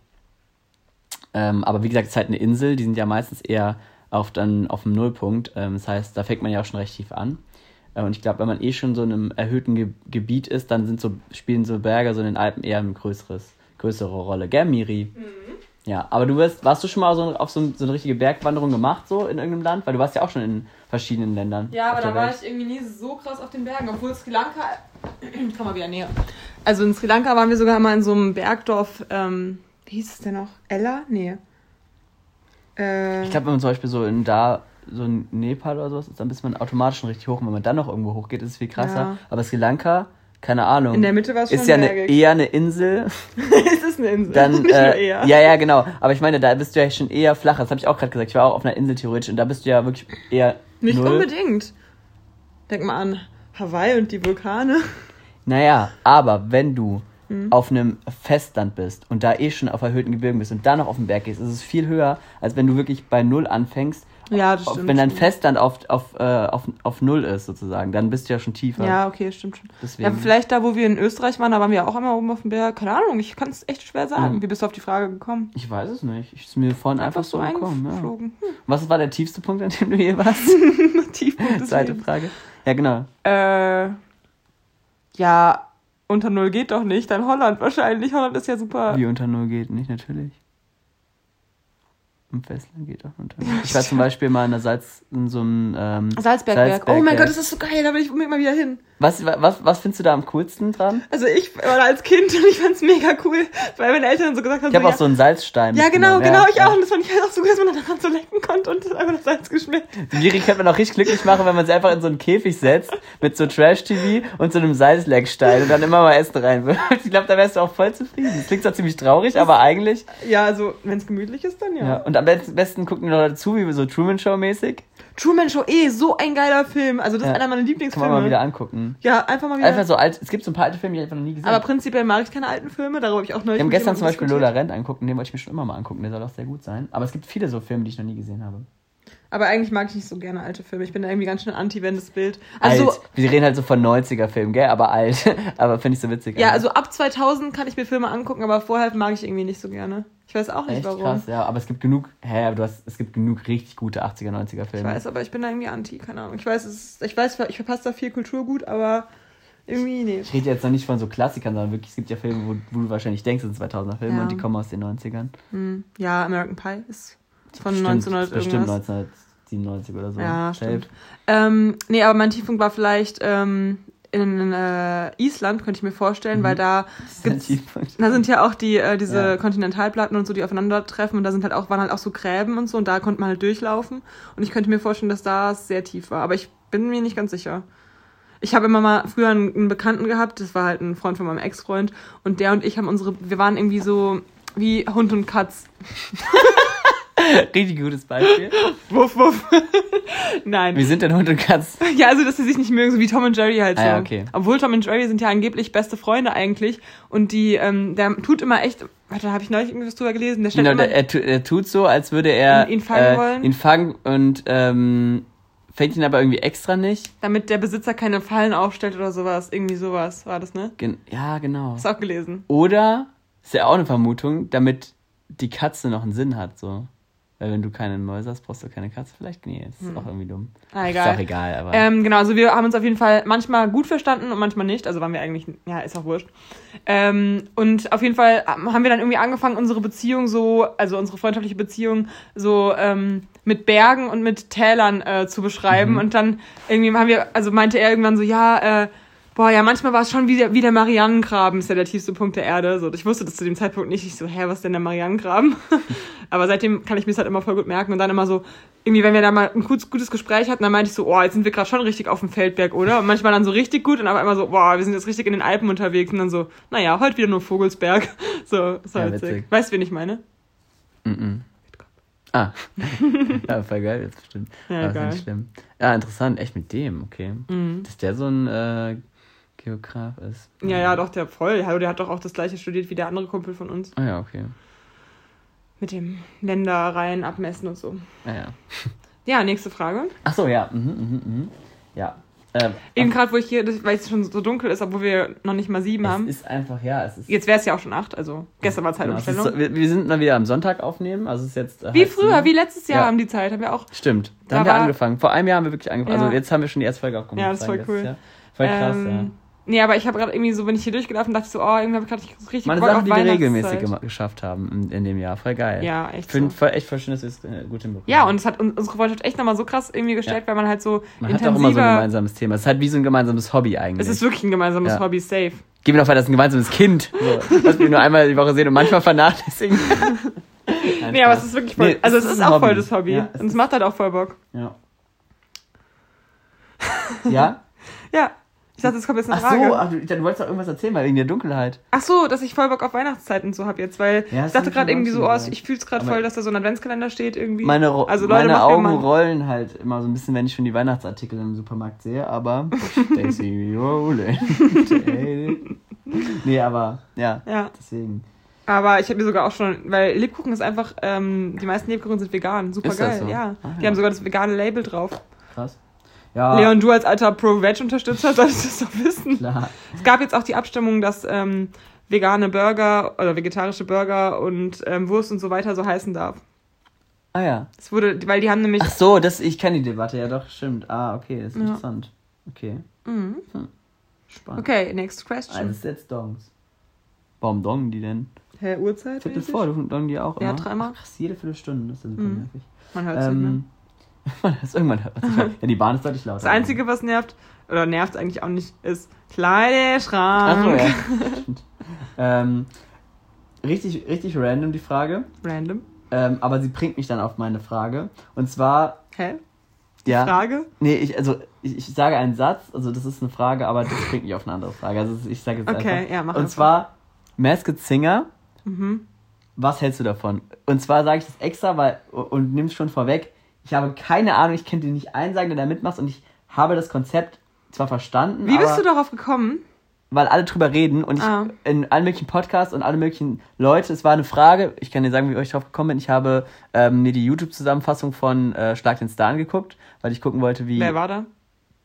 Ähm, aber wie gesagt, es ist halt eine Insel, die sind ja meistens eher auf, dann, auf dem Nullpunkt. Ähm, das heißt, da fängt man ja auch schon recht tief an. Äh, und ich glaube, wenn man eh schon so in einem erhöhten Ge Gebiet ist, dann sind so, spielen so Berge so in den Alpen eher eine größere Rolle. Gell, Miri? Ja, aber du wirst, warst du schon mal so auf so, ein- so eine richtige Bergwanderung gemacht, so in irgendeinem Land? Weil du warst ja auch schon in verschiedenen Ländern. Ja, aber da war ich irgendwie nie so krass auf den Bergen, obwohl Sri Lanka. <clears throat> Komm mal wieder näher. Also in Sri Lanka waren wir sogar mal in so einem Bergdorf, ähm, wie hieß es denn noch? Ella? Nee. Äh, Ich glaube, wenn man zum Beispiel so in da, so in Nepal oder sowas ist, dann ist man automatisch schon richtig hoch. Und wenn man dann noch irgendwo hochgeht, ist es viel krasser. Ja. Aber Sri Lanka, keine Ahnung. in der Mitte war es ist ja eine, eher eine Insel. <laughs> es ist eine Insel. Dann, <laughs> äh, eher. ja, ja, genau. Aber ich meine, da bist du ja schon eher flacher. Das habe ich auch gerade gesagt. Ich war auch auf einer Insel theoretisch und da bist du ja wirklich eher Nicht Null. unbedingt. Denk mal an Hawaii und die Vulkane. Naja, aber wenn du Hm. auf einem Festland bist und da eh schon auf erhöhten Gebirgen bist und dann noch auf den Berg gehst, ist es viel höher, als wenn du wirklich bei Null anfängst. Ja, das stimmt. wenn dein. Festland auf, auf, äh, auf, auf Null ist, sozusagen, dann bist du ja schon tiefer. Ja, okay, stimmt schon. Deswegen. Ja, vielleicht da, wo wir in Österreich waren, da waren wir auch einmal oben auf dem Berg. Keine Ahnung, ich kann es echt schwer sagen. Mhm. Wie bist du auf die Frage gekommen? Ich weiß es nicht. Ich ist mir vorhin einfach, so gekommen. Ja. eingeflogen. Was war der tiefste Punkt, an dem du je warst? Hm. <laughs> Tiefpunkt des <laughs> Zweite Lebens. Frage. Ja, genau. Äh, ja, unter Null geht doch nicht. Dann Holland wahrscheinlich. Holland ist ja super. Wie unter Null geht nicht, natürlich. Im Festland geht auch unter Null. Ich war zum Beispiel mal in der Salz, in so einem ähm, Salzbergwerk. Oh mein Salzbergwerk. Gott, das ist so geil. Da will ich unbedingt mal wieder hin. Was, was, was findest du da am coolsten dran? Also ich war da als Kind und ich fand's mega cool, weil meine Eltern so gesagt haben, Ich habe so, auch so einen Salzstein. ja, ja genau, genau, ich auch. Und das fand ich halt auch so gut, dass man daran so lecken konnte und das einfach das Salz geschmeckt. Miri könnte man auch richtig glücklich machen, wenn man sie einfach in so einen Käfig setzt mit so Trash-TV und so einem Salzleckstein und dann immer mal Essen reinwirft. Ich glaube, da wärst du auch voll zufrieden. Das klingt zwar ziemlich traurig, aber eigentlich. Ja, also wenn's gemütlich ist, dann ja. Ja. Und am besten, besten gucken die Leute zu, wie so Truman Show-mäßig. Truman Show, eh, so ein geiler Film. Also das Ja. ist einer meiner Kann Lieblingsfilme. man mal wieder angucken. Ja, einfach mal wieder. Einfach so alt. Es gibt so ein paar alte Filme, die ich einfach noch nie gesehen aber habe. prinzipiell mag ich keine alten Filme, darüber habe ich auch neulich Wir haben mit gestern zum Beispiel Lola. Rent angucken, den wollte ich mir schon immer mal angucken, der soll auch sehr gut sein. Aber es gibt viele so Filme, die ich noch nie gesehen habe. Aber eigentlich mag ich nicht so gerne alte Filme. Ich bin da irgendwie ganz schön anti, wenn das Bild. Also, alt. Wir reden halt so von 90er-Filmen, gell? Aber alt. <laughs> aber finde ich so witzig. ja, also ab 2000 kann ich mir Filme angucken, aber vorher mag ich irgendwie nicht so gerne. Ich weiß auch nicht Echt warum. krass, ja. Aber es gibt genug, hä, du hast, es gibt genug richtig gute 80er, 90er Ich Filme. weiß, aber ich bin da irgendwie anti, keine Ahnung. Ich weiß, es ist, ich weiß, ich verpasse da viel Kulturgut, aber irgendwie, nee. Ich rede jetzt noch nicht von so Klassikern, sondern wirklich, es gibt ja Filme, wo, wo du wahrscheinlich denkst, es sind 2000er Filme Ja. und die kommen aus den 90ern. Hm. Ja, American Pie ist von Bestimmt- 1900 Bestimmt irgendwas. 1997 oder so. Ja, Safe. stimmt. Ähm, nee, aber mein Tiefpunkt war vielleicht ähm, in äh, Island, könnte ich mir vorstellen, Mhm. weil da gibt's, da sind ja auch die äh, diese Ja. Kontinentalplatten und so, die aufeinandertreffen und da sind halt auch waren halt auch so Gräben und so und da konnte man halt durchlaufen und ich könnte mir vorstellen, dass das sehr tief war, aber ich bin mir nicht ganz sicher. Ich habe immer mal früher einen Bekannten gehabt, das war halt ein Freund von meinem Ex-Freund und der und ich haben unsere wir waren irgendwie so wie Hund und Katz. <laughs> <laughs> Richtig gutes Beispiel. Wuff wuff. <laughs> Nein. Wie sind denn Hund und Katz? Ja, also dass sie sich nicht mögen, so wie Tom und Jerry halt so. Ah, ja, okay. Obwohl Tom und Jerry sind ja angeblich beste Freunde eigentlich. Und die, ähm, der tut immer echt. Warte, da habe ich neulich irgendwas drüber gelesen. Der Genau, der, er, tu- er tut so, als würde er Ihn- ihn fangen äh, wollen. ihn fangen und ähm, fängt ihn aber irgendwie extra nicht. damit der Besitzer keine Fallen aufstellt oder sowas. Irgendwie sowas war das, ne? Gen ja, genau. Hast du auch gelesen. Oder, ist ja auch eine Vermutung, damit die Katze noch einen Sinn hat, so. Weil wenn du keine Mäuse hast, brauchst du keine Katze. Vielleicht, nee, das ist auch irgendwie dumm. Ah, Ist egal. auch egal, aber. Ähm, genau, also wir haben uns auf jeden Fall manchmal gut verstanden und manchmal nicht. Also waren wir eigentlich, ja, ist auch wurscht. Ähm, und auf jeden Fall haben wir dann irgendwie angefangen, unsere Beziehung so, also unsere freundschaftliche Beziehung so ähm, mit Bergen und mit Tälern äh, zu beschreiben. Mhm. Und dann irgendwie haben wir, also meinte er irgendwann so, ja, äh, boah, ja, manchmal war es schon wie der, wie der Marianengraben, ist ja der tiefste Punkt der Erde. So, ich wusste das zu dem Zeitpunkt nicht. Ich so, hä, was ist denn der Marianengraben? <laughs> Aber seitdem kann ich mir das halt immer voll gut merken und dann immer so, irgendwie, wenn wir da mal ein gutes, gutes Gespräch hatten, dann meinte ich so, oh, jetzt sind wir gerade schon richtig auf dem Feldberg, oder? Und manchmal dann so richtig gut und aber immer so, boah, wir sind jetzt richtig in den Alpen unterwegs und dann so, naja, heute wieder nur Vogelsberg. <laughs> So, ist Ja, halt witzig. witzig. Weißt du, wen ich meine? Mhm. Ah. <laughs> ja, voll geil, jetzt bestimmt. Ja, Aber ist geil. nicht schlimm. Ja, interessant, echt mit dem, okay. Mhm. Dass der so ein äh, Geograf ist. Ja, ja, doch, der voll. Hallo, der hat doch auch das gleiche studiert wie der andere Kumpel von uns. Ah ja, okay. Mit dem Ländereien abmessen und so. Ah ja. Ja, nächste Frage. Ach so, ja. Mhm, mhm, mhm. Ja. Ähm, Eben gerade, wo ich hier, weil es schon so dunkel ist, obwohl wir noch nicht mal sieben haben. es ist einfach, ja, es ist. Jetzt wäre es ja auch schon acht, also gestern war Genau, ist Zeitumstellung. so, wir, wir sind mal wieder am Sonntag aufnehmen, also es ist jetzt. äh, wie früher, sieben. wie letztes Jahr Ja. haben die Zeit, haben wir auch. Stimmt. Da, haben wir war- angefangen. Vor einem Jahr haben wir wirklich angefangen. Ja. Also jetzt haben wir schon die erste Folge aufgenommen. Ja, das ist voll cool. Jahr. Voll krass, ähm, Nee, aber ich habe gerade irgendwie so, wenn ich hier durchgelaufen dachte ich so, oh, irgendwie habe ich gerade richtig ja. Meine Bock Sachen, die wir regelmäßig geschafft haben in, in dem Jahr. Voll geil. Ja, echt Ich finde so. voll, echt voll schön, dass wir es äh, gut hinbekommen. Ja, und es hat un- unsere Freundschaft echt nochmal so krass irgendwie gestärkt, weil man halt so Man hat intensiver... auch immer so ein gemeinsames Thema. Es ist halt wie so ein gemeinsames Hobby eigentlich. es ist wirklich ein gemeinsames Ja. Hobby, safe. Gib mir noch weiter, das ist ein gemeinsames Kind. So, was wir nur einmal die Woche sehen und manchmal vernachlässigen. <laughs> Nein, Nee, aber es ist wirklich voll... Nee, also es ist ist auch Hobby. voll das Hobby. Ja, es und es macht halt auch voll Bock. Ja. Ja? <laughs> Ja. Ich dachte, das kommt jetzt eine Ach Frage. so, ach, du, du wolltest doch irgendwas erzählen, weil wegen der Dunkelheit. Ach so, dass ich voll Bock auf Weihnachtszeit und so hab jetzt, weil Ja, ich dachte gerade irgendwie so, oh, ich fühl's gerade Aber- voll, dass da so ein Adventskalender steht irgendwie. Meine, Ro also Leute, meine Augen rollen halt immer so ein bisschen, wenn ich schon die Weihnachtsartikel im Supermarkt sehe, aber <laughs> Daisy nee, aber ja, Ja, deswegen. aber ich habe mir sogar auch schon, weil Lebkuchen ist einfach, ähm, die meisten Lebkuchen sind vegan, super Ist das geil, so? ja. Ah, Die ja. haben sogar das vegane Label drauf. Krass. Ja, Leon, du als alter Pro-Veg-Unterstützer <laughs> solltest das doch wissen. klar. Es gab jetzt auch die Abstimmung, dass ähm, vegane Burger oder vegetarische Burger und ähm, Wurst und so weiter so heißen darf. Ah ja. Es wurde, weil die haben nämlich. Ach so, das, ich kenne die Debatte, ja doch, stimmt. Ah, okay, das ist Ja. interessant. Okay, Mhm. spannend. Okay, next question. Also, ist jetzt Dongs. Warum dongen die denn? Hä, Uhrzeit? Viertel vor, du dongen die auch Ja, immer? dreimal. Ach, jede Viertelstunde, das ist ja super Mhm. nervig. Man hört es nicht mehr. <laughs> Es irgendwann hört man sich halt. Ja, die Bahn ist deutlich lauter. Das Einzige, was nervt, oder nervt eigentlich auch nicht, ist Kleiderschrank. Achso, ja. <laughs> Ähm, richtig, richtig random die Frage. Random. Ähm, aber sie bringt mich dann auf meine Frage. Und zwar, Hä? Die ja. Frage? Nee, ich, also ich, ich sage einen Satz, also das ist eine Frage, aber das bringt mich auf eine andere Frage. Also ich sage jetzt Okay, einfach. ja, mach Und einfach. zwar Masked Singer, Mhm. was hältst du davon? Und zwar sage ich das extra, weil und nimm's schon vorweg. Ich habe keine Ahnung, ich könnte dir nicht einen sagen, der da mitmacht und ich habe das Konzept zwar verstanden, Wie aber bist du darauf gekommen? weil alle drüber reden und ich Ah. in allen möglichen Podcasts und alle möglichen Leute, es war eine Frage, ich kann dir sagen, wie ich drauf gekommen bin. Ich habe ähm, mir die YouTube-Zusammenfassung von äh, Schlag den Star angeguckt, weil ich gucken wollte, wie Wer war da?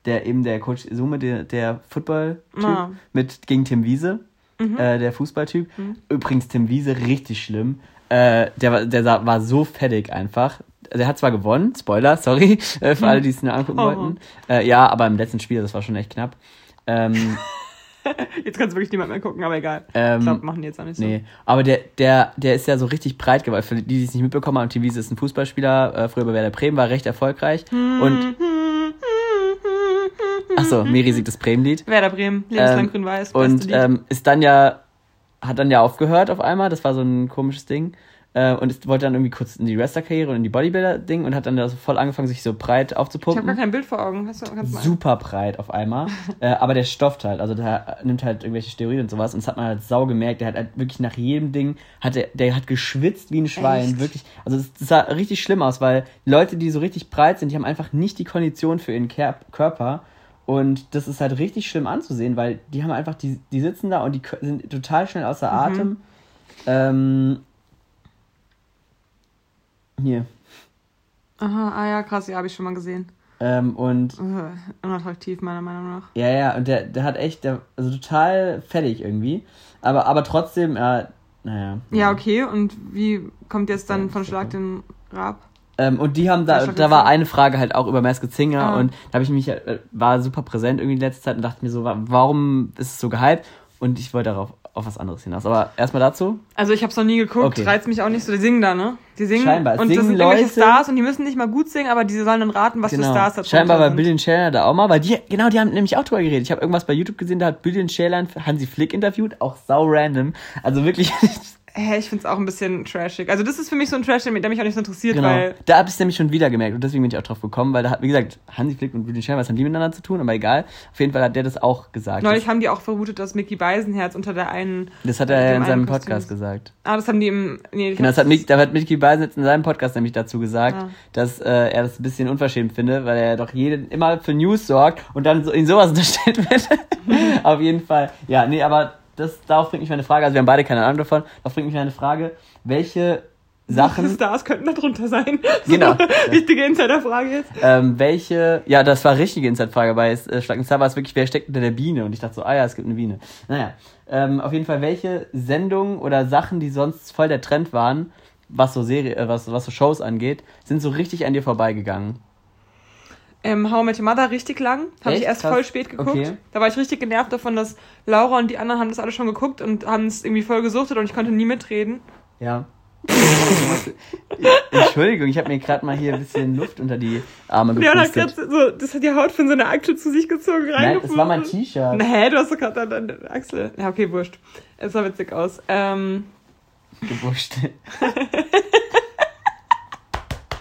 der eben der Coach Sume, der, der Football-Typ, Ah. mit gegen Tim Wiese, Mhm. äh, der Fußballtyp. Übrigens, Tim Wiese, richtig schlimm. Äh, der war, der war so fettig einfach. Der hat zwar gewonnen, Spoiler, <laughs> sorry, äh, für alle, die es nur angucken Oh. wollten. Äh, ja, aber im letzten Spiel, das war schon echt knapp. Ähm, <laughs> Jetzt kannst du wirklich niemand mehr gucken, aber egal. Ähm, ich glaube, machen die jetzt auch nicht so. Nee, aber der, der, der ist ja so richtig breit geworden. Für die, die es nicht mitbekommen haben, Tim Wiese ist ein Fußballspieler, äh, früher bei Werder Bremen, war recht erfolgreich. Und, <laughs> achso, Miri singt das Bremen-Lied. Werder Bremen, lebenslang Ähm, grün-weiß, beste Und Lied. ähm, ist dann ja, hat dann ja aufgehört auf einmal, das war so ein komisches Ding. Äh, und ist, wollte dann irgendwie kurz in die Wrestler-Karriere und in die Bodybuilder-Ding und hat dann da so voll angefangen, sich so breit ich habe gar aufzupumpen. kein Bild vor Augen. Hast du, kannst mal Super breit auf einmal. <laughs> äh, aber der stofft halt, also der nimmt halt irgendwelche Steroide und sowas und das hat man halt sau gemerkt. Der hat halt wirklich nach jedem Ding, hat der, der hat geschwitzt wie ein Schwein, Echt? wirklich. Also das, das sah richtig schlimm aus, weil Leute, die so richtig breit sind, die haben einfach nicht die Kondition für ihren Ker Körper. Und das ist halt richtig schlimm anzusehen, weil die haben einfach, die, die sitzen da und die sind total schnell außer Mhm. Atem. Ähm, hier. Aha, ah ja, krass, ja, habe ich schon mal gesehen. Ähm, und Äh, unattraktiv, meiner Meinung nach. Ja, ja, und der, der hat echt, der, also total fertig irgendwie. Aber, aber trotzdem, äh, naja. Ja, okay, und wie kommt jetzt dann Ja, von Schlag den Rab? Ähm, und die haben da, da war eine Frage halt auch über Masked Singer Ah. und da habe ich mich, äh, war super präsent irgendwie in letzter Zeit und dachte mir so, wa- warum ist es so gehypt? Und ich wollte darauf auf was anderes hinaus. Aber erstmal dazu. Also ich hab's noch nie geguckt, Okay. reizt mich auch nicht so. Die singen da, ne? Die singen Scheinbar. Es und das singen sind irgendwelche Leute- Stars und die müssen nicht mal gut singen, aber die sollen dann raten, was für Stars da Genau. Scheinbar war sind. Billion Chandler da auch mal, weil die, genau, die haben nämlich auch drüber geredet. Ich habe irgendwas bei YouTube gesehen, da hat Billion Chandler Hansi Flick interviewt, auch sau random. Also wirklich, <laughs> Hä, ich find's auch ein bisschen trashig. Also das ist für mich so ein Trash, der mich auch nicht so interessiert, Genau. weil Da habe ich es nämlich schon wieder gemerkt und deswegen bin ich auch drauf gekommen, weil da hat, wie gesagt, Hansi Flick und Billy Schermer, was haben die miteinander zu tun, aber egal. Auf jeden Fall hat der das auch gesagt. neulich haben die auch vermutet, dass Mickey Beisenherz unter der einen. das, hat er ja in seinem Kostüm Podcast ist. gesagt. Ah, das haben die im. Nee, Genau, das hat, Mick, da hat Mickey Beisenherz in seinem Podcast nämlich dazu gesagt, Ah. dass äh, er das ein bisschen unverschämt findet, weil er doch jeden immer für News sorgt und dann so, in sowas unterstellt <laughs> wird. <laughs> Auf jeden Fall. Ja, nee, aber das, darauf bringt mich meine Frage, also wir haben beide keine Ahnung davon, darauf bringt mich meine Frage, welche Sachen... <laughs> Stars könnten da drunter sein. <laughs> Genau. So, wichtige Insiderfrage jetzt. ähm, welche, ja, das war richtige Insight-Frage, bei äh, Schlag Star war es wirklich, wer steckt unter der Biene? Und ich dachte so, ah ja, es gibt eine Biene. Naja, ähm, auf jeden Fall, welche Sendungen oder Sachen, die sonst voll der Trend waren, was so Serie, äh, was, was so Shows angeht, sind so richtig an dir vorbeigegangen. Ähm, How I Met Your Mother richtig lang. Habe ich erst Krass. voll spät geguckt. Okay. Da war ich richtig genervt davon, dass Laura und die anderen haben das alle schon geguckt und haben es irgendwie voll gesuchtet und ich konnte nie mitreden. Ja. <laughs> Entschuldigung, ich habe mir gerade mal hier ein bisschen Luft unter die Arme hat gepustet. gerade so, das hat die Haut von so einer Achsel zu sich gezogen, Nein, es war mein. T-Shirt. Hä, du hast doch gerade deine Achsel. Ja, okay, wurscht. Es sah witzig aus. Ähm, Gebuscht. <laughs>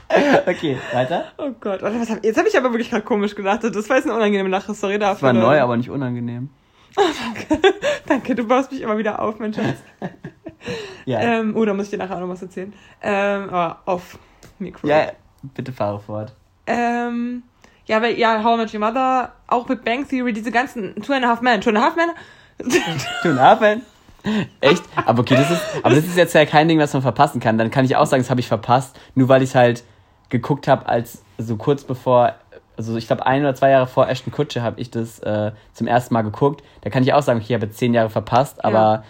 <laughs> okay, weiter. Oh Gott, hab, jetzt habe ich aber wirklich gerade komisch gedacht. Das war jetzt eine unangenehme Lache, sorry dafür. Das war neu, aber nicht unangenehm. <laughs> Danke, du baust mich immer wieder auf, mein Schatz. <laughs> Ja. Ähm, oh, da muss ich dir nachher auch noch was erzählen. Ähm, aber auf Mikro. Ja, bitte fahre fort. Ähm, ja, weil, ja, How I Met Your Mother, auch mit Bang Theory, diese ganzen Two and a Half Men, Two and a Half Men. Two and a half men? Echt? Aber okay, das ist, aber das ist jetzt ja kein Ding, was man verpassen kann. Dann kann ich auch sagen, das habe ich verpasst, nur weil ich es halt geguckt habe, als so kurz bevor, also ich glaube ein oder zwei Jahre vor Ashton Kutsche habe ich das äh, zum ersten Mal geguckt. Da kann ich auch sagen, okay, ich habe jetzt zehn Jahre verpasst, aber Ja.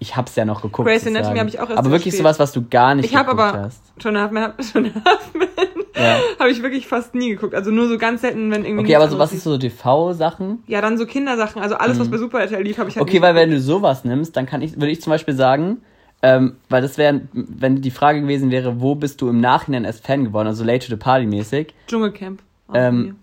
ich habe es ja noch geguckt. Grey's sozusagen. Anatomy habe ich auch erst Aber wirklich spät. sowas, was du gar nicht Ich habe geguckt aber hast. A Half Half Men Ja. habe ich wirklich fast nie geguckt. Also nur so ganz selten, wenn irgendwie. Okay, aber so was ist so TV-Sachen? Ja, dann so Kindersachen, also alles, was bei Super RTL lief, habe ich halt Okay, weil wenn du sowas nimmst, dann kann ich, würde ich zum Beispiel sagen, ähm, weil das wäre, wenn die Frage gewesen wäre, wo bist du im Nachhinein erst Fan geworden, also Late to the Party mäßig. Dschungelcamp. Ähm.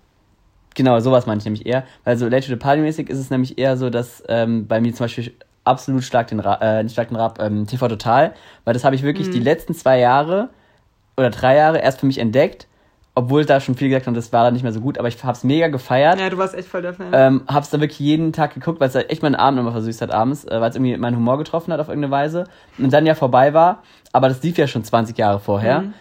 Genau, sowas meine ich nämlich eher. Weil so Late to the Party mäßig ist es nämlich eher so, dass ähm, bei mir zum Beispiel absolut stark den Rap, äh, stark den Rap, ähm, TV Total, weil das habe ich wirklich Mhm. die letzten zwei Jahre oder drei Jahre erst für mich entdeckt, obwohl da schon viel gesagt haben, das war dann nicht mehr so gut, aber ich habe es mega gefeiert. Ja, du warst echt voll der Fan. Ähm, hab's dann wirklich jeden Tag geguckt, weil es halt echt meinen Abend immer versüßt hat abends, äh, weil es irgendwie meinen Humor getroffen hat auf irgendeine Weise. Und dann ja vorbei war, aber das lief ja schon 20 Jahre vorher. Mhm.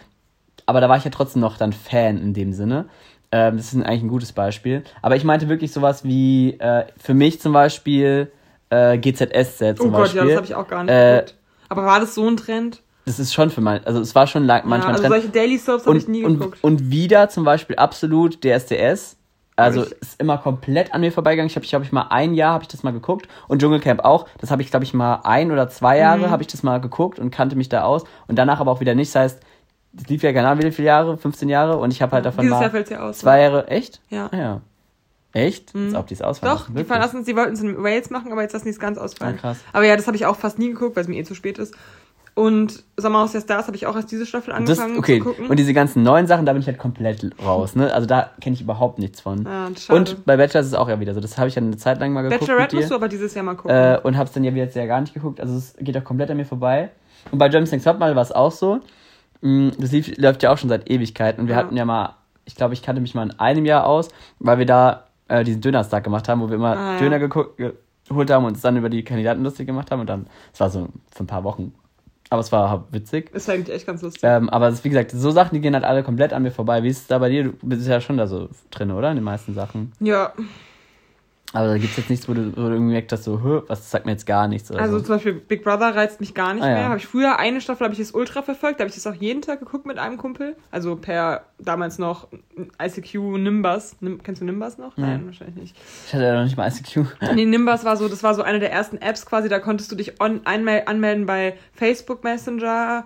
Aber da war ich ja trotzdem noch dann Fan in dem Sinne. Ähm, das ist eigentlich ein gutes Beispiel. Aber ich meinte wirklich sowas wie, äh, für mich zum Beispiel, äh, GZSZ zum oh Gott, Beispiel. ja, das habe ich auch gar nicht Äh. Aber war das so ein Trend? Das ist schon für mein, also es war schon lang, Ja, manchmal also ein Trend. solche Daily Soaps habe ich nie geguckt. und wieder zum Beispiel absolut DSDS. Also ich- ist immer komplett an mir vorbeigegangen. Ich habe, ich, hab ich mal ein Jahr habe ich das mal geguckt und Dschungelcamp auch. Das habe ich, glaube ich, mal ein oder zwei Jahre Mhm. habe ich das mal geguckt und kannte mich da aus. Und danach aber auch wieder nicht. Das heißt, das lief ja genau wie viele Jahre, 15 Jahre und ich habe halt davon Dieses mal Jahr fällt ja aus. zwei Jahre. Echt? Ja. Ah, ja. Echt? Mhm. Als ob die es ausfallen. Doch, die verlassen es, die wollten es in Wales machen, aber jetzt lassen die es ganz ausfallen. Ah, krass. Aber ja, das habe ich auch fast nie geguckt, weil es mir eh zu spät ist. Und Sommerhaus der Stars habe ich auch erst diese Staffel Das, angefangen okay, zu gucken. und diese ganzen neuen Sachen, da bin ich halt komplett raus. Ne? Also da kenne ich überhaupt nichts von. ja, das schade. und bei Bachelor ist es auch ja wieder so. Das habe ich ja eine Zeit lang mal geguckt. Bachelorette musst du aber dieses Jahr mal gucken. äh, und hab's dann ja jetzt ja gar nicht geguckt. Also es geht auch komplett an mir vorbei. Und bei German Next Topmodel war es auch so. Mm, Das lief, läuft ja auch schon seit Ewigkeiten. Und wir Ja. hatten ja mal, ich glaube, ich kannte mich mal in einem Jahr aus, weil wir da äh, diesen Dönerstag gemacht haben, wo wir immer Ah, ja. Döner geguckt, geholt haben und uns dann über die Kandidaten lustig gemacht haben. Und dann, es war so für ein paar Wochen. Aber es war witzig. ist eigentlich echt ganz lustig. Ähm, aber es wie gesagt, so Sachen, die gehen halt alle komplett an mir vorbei. Wie ist es da bei dir? Du bist ja schon da so drin, oder? In den meisten Sachen. Ja, Aber da gibt's jetzt nichts, wo du, wo du irgendwie merkst, dass so, "Hö, was sagt mir jetzt gar nichts. Also so. zum Beispiel Big Brother reizt mich gar nicht Ah, ja. mehr. Habe ich früher eine Staffel, habe ich das ultra verfolgt, da habe ich das auch jeden Tag geguckt mit einem Kumpel. Also per damals noch ICQ Nimbus. Nim, kennst du Nimbus noch? Nein, wahrscheinlich nicht. Ich hatte ja noch nicht mal ICQ. <laughs> Nee, Nimbus war so, das war so eine der ersten Apps quasi, da konntest du dich on, anmelden bei Facebook Messenger,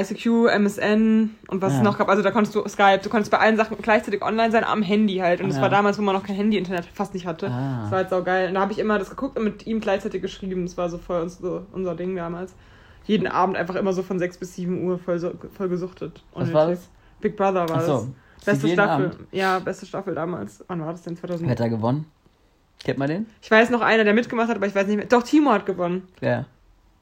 ICQ, MSN und was Ja. es noch gab. Also da konntest du Skype, du konntest bei allen Sachen gleichzeitig online sein am Handy halt. Und das Ah, war ja. damals, wo man noch kein Handy-Internet fast nicht hatte. Ah. Das war halt saugeil. Und da habe ich immer das geguckt und mit ihm gleichzeitig geschrieben. Das war so voll unser, unser Ding damals. Jeden Abend einfach immer so von 6 bis 7 Uhr voll, so, voll gesuchtet. Was war das? Big Brother war Ach so. das. Beste Staffel. Abend? Ja, beste Staffel damals. Wann war das denn? 2000? Wer hat da gewonnen? Kennt man den? Ich weiß noch einer, der mitgemacht hat, aber ich weiß nicht mehr. Doch, Timo hat gewonnen. Ja.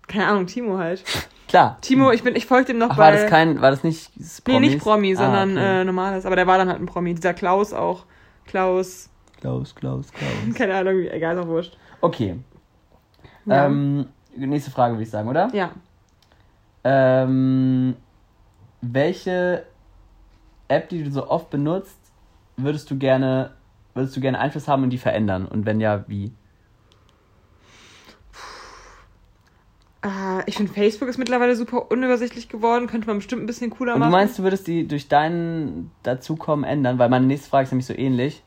Keine Ahnung, Timo halt. Klar. Timo, ich bin, ich folge dem noch Ach, bei. war das kein, war das nicht nee, Promis? nicht Promi, Ah, sondern okay. äh, normales. Aber der war dann halt ein Promi. Dieser Klaus auch. Klaus, Klaus, Klaus, Klaus. <laughs> keine Ahnung, egal, ist auch wurscht. Okay. Ja. Ähm, nächste Frage würde ich sagen, oder? ja. Ähm, welche App, die du so oft benutzt, würdest du gerne, würdest du gerne Einfluss haben und die verändern? Und wenn ja, wie? Ich finde, Facebook ist mittlerweile super unübersichtlich geworden. Könnte man bestimmt ein bisschen cooler Und du machen. meinst, du würdest die durch dein Dazukommen ändern? Weil meine nächste Frage ist nämlich so ähnlich.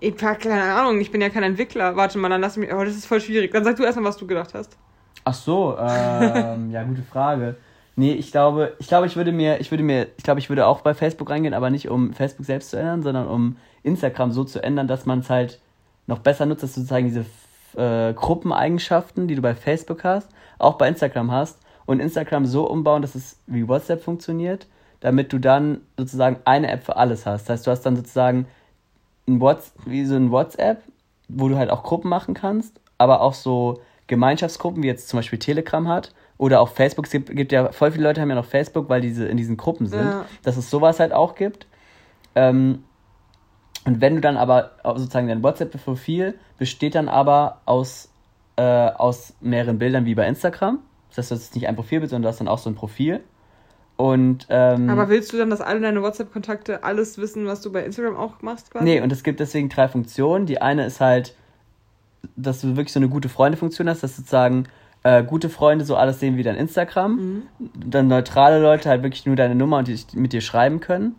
Ich hab keine Ahnung, ich bin ja kein Entwickler. Warte mal, dann lass mich. Oh, das ist voll schwierig. Dann sag du erstmal, was du gedacht hast. Ach so, ähm, <laughs> ja, gute Frage. Nee, ich glaube, ich glaube, ich würde mir, ich würde mir, ich glaube, ich würde auch bei Facebook reingehen, aber nicht um Facebook selbst zu ändern, sondern um Instagram so zu ändern, dass man es halt noch besser nutzt, dass du sozusagen diese äh, Gruppeneigenschaften, die du bei Facebook hast, auch bei Instagram hast und Instagram so umbauen, dass es wie WhatsApp funktioniert, damit du dann sozusagen eine App für alles hast. Das heißt, du hast dann sozusagen ein Whats wie so ein WhatsApp, wo du halt auch Gruppen machen kannst, aber auch so Gemeinschaftsgruppen, wie jetzt zum Beispiel Telegram hat, Oder auch Facebook, es gibt, gibt ja, voll viele Leute haben ja noch Facebook, weil diese in diesen Gruppen sind, Ja. dass es sowas halt auch gibt. Ähm, und wenn du dann aber auch sozusagen dein WhatsApp-Profil besteht dann aber aus, äh, aus mehreren Bildern wie bei Instagram. Das heißt, das ist nicht ein Profilbild, sondern du hast dann auch so ein Profil. Und ähm, Aber willst du dann, dass alle deine WhatsApp-Kontakte alles wissen, was du bei Instagram auch machst? Quasi? Nee, und es gibt deswegen drei Funktionen. Die eine ist halt, dass du wirklich so eine gute Freunde-Funktion hast, dass sozusagen äh, gute Freunde so alles sehen wie dein Instagram. Dann neutrale Leute halt wirklich nur deine Nummer und die mit dir schreiben können.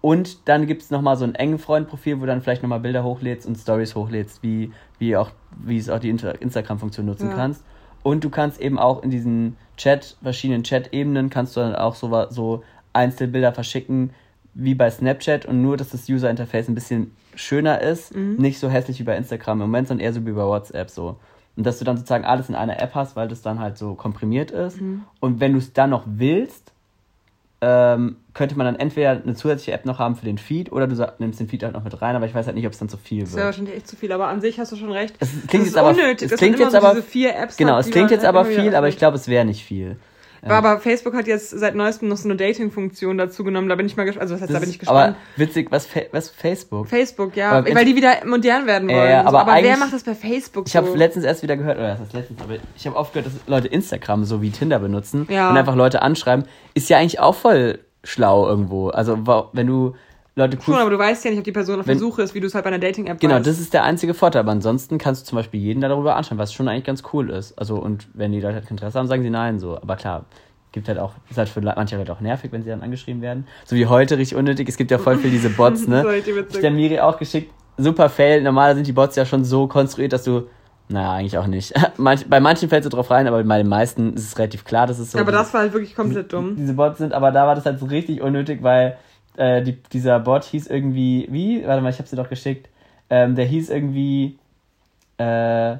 Und dann gibt es nochmal so ein engen Freund-Profil, wo du dann vielleicht nochmal Bilder hochlädst und Stories hochlädst, wie, wie, auch, wie es auch die Instagram-Funktion nutzen Ja. kannst. Und du kannst eben auch in diesen Chat, verschiedenen Chat-Ebenen, kannst du dann auch so, so Einzelbilder verschicken, wie bei Snapchat und nur, dass das User-Interface ein bisschen schöner ist, nicht so hässlich wie bei Instagram im Moment, sondern eher so wie bei WhatsApp so. Und dass du dann sozusagen alles in einer App hast, weil das dann halt so komprimiert ist. Und wenn du es dann noch willst, ähm, könnte man dann entweder eine zusätzliche App noch haben für den Feed oder du nimmst den Feed halt noch mit rein, aber ich weiß halt nicht, ob es dann zu viel Das wäre wird. wahrscheinlich echt zu viel, aber an sich hast du schon recht. Es klingt Das jetzt ist aber, unnötig, es klingt man immer jetzt so aber, genau, es klingt jetzt aber viel, aber ich glaube, es wäre nicht viel. Ja. Aber Facebook hat jetzt seit neuestem noch so eine Dating-Funktion dazu genommen. Da bin ich mal gespannt. Also, was heißt, da bin ich ist aber gespannt. witzig, was, Fa was Facebook? Facebook, ja. Aber weil die wieder modern werden wollen. ja, so. aber aber wer macht das bei Facebook Ich habe so? letztens erst wieder gehört, oder das ist letztens, aber ich habe oft gehört, dass Leute Instagram so wie Tinder benutzen Ja. und einfach Leute anschreiben. Ist ja eigentlich auch voll schlau irgendwo. Also wenn du Leute cool Schon, aber du weißt ja nicht, ob die Person auf der Suche ist, wie du es halt bei einer Dating-App Genau, weißt. das ist der einzige Vorteil. Aber ansonsten kannst du zum Beispiel jeden darüber anschauen, was schon eigentlich ganz cool ist. Also, und wenn die Leute halt kein Interesse haben, sagen sie nein so. Aber klar, gibt halt auch, ist halt für manche Leute auch nervig, wenn sie dann angeschrieben werden. So wie heute richtig unnötig. Es gibt ja voll viel diese Bots, ne? <laughs> Ich der Miri auch geschickt. Super Fail. Normal sind die Bots ja schon so konstruiert, dass du. Naja, eigentlich auch nicht. <laughs> Manch, bei manchen fällt es so drauf rein, aber bei den meisten ist es relativ klar, dass es so. aber das war halt wirklich komplett dumm. diese Bots sind, aber da war das halt so richtig unnötig, weil äh, die, dieser Bot hieß irgendwie, wie? Warte mal, ich habe sie doch geschickt. Ähm, der hieß irgendwie, äh,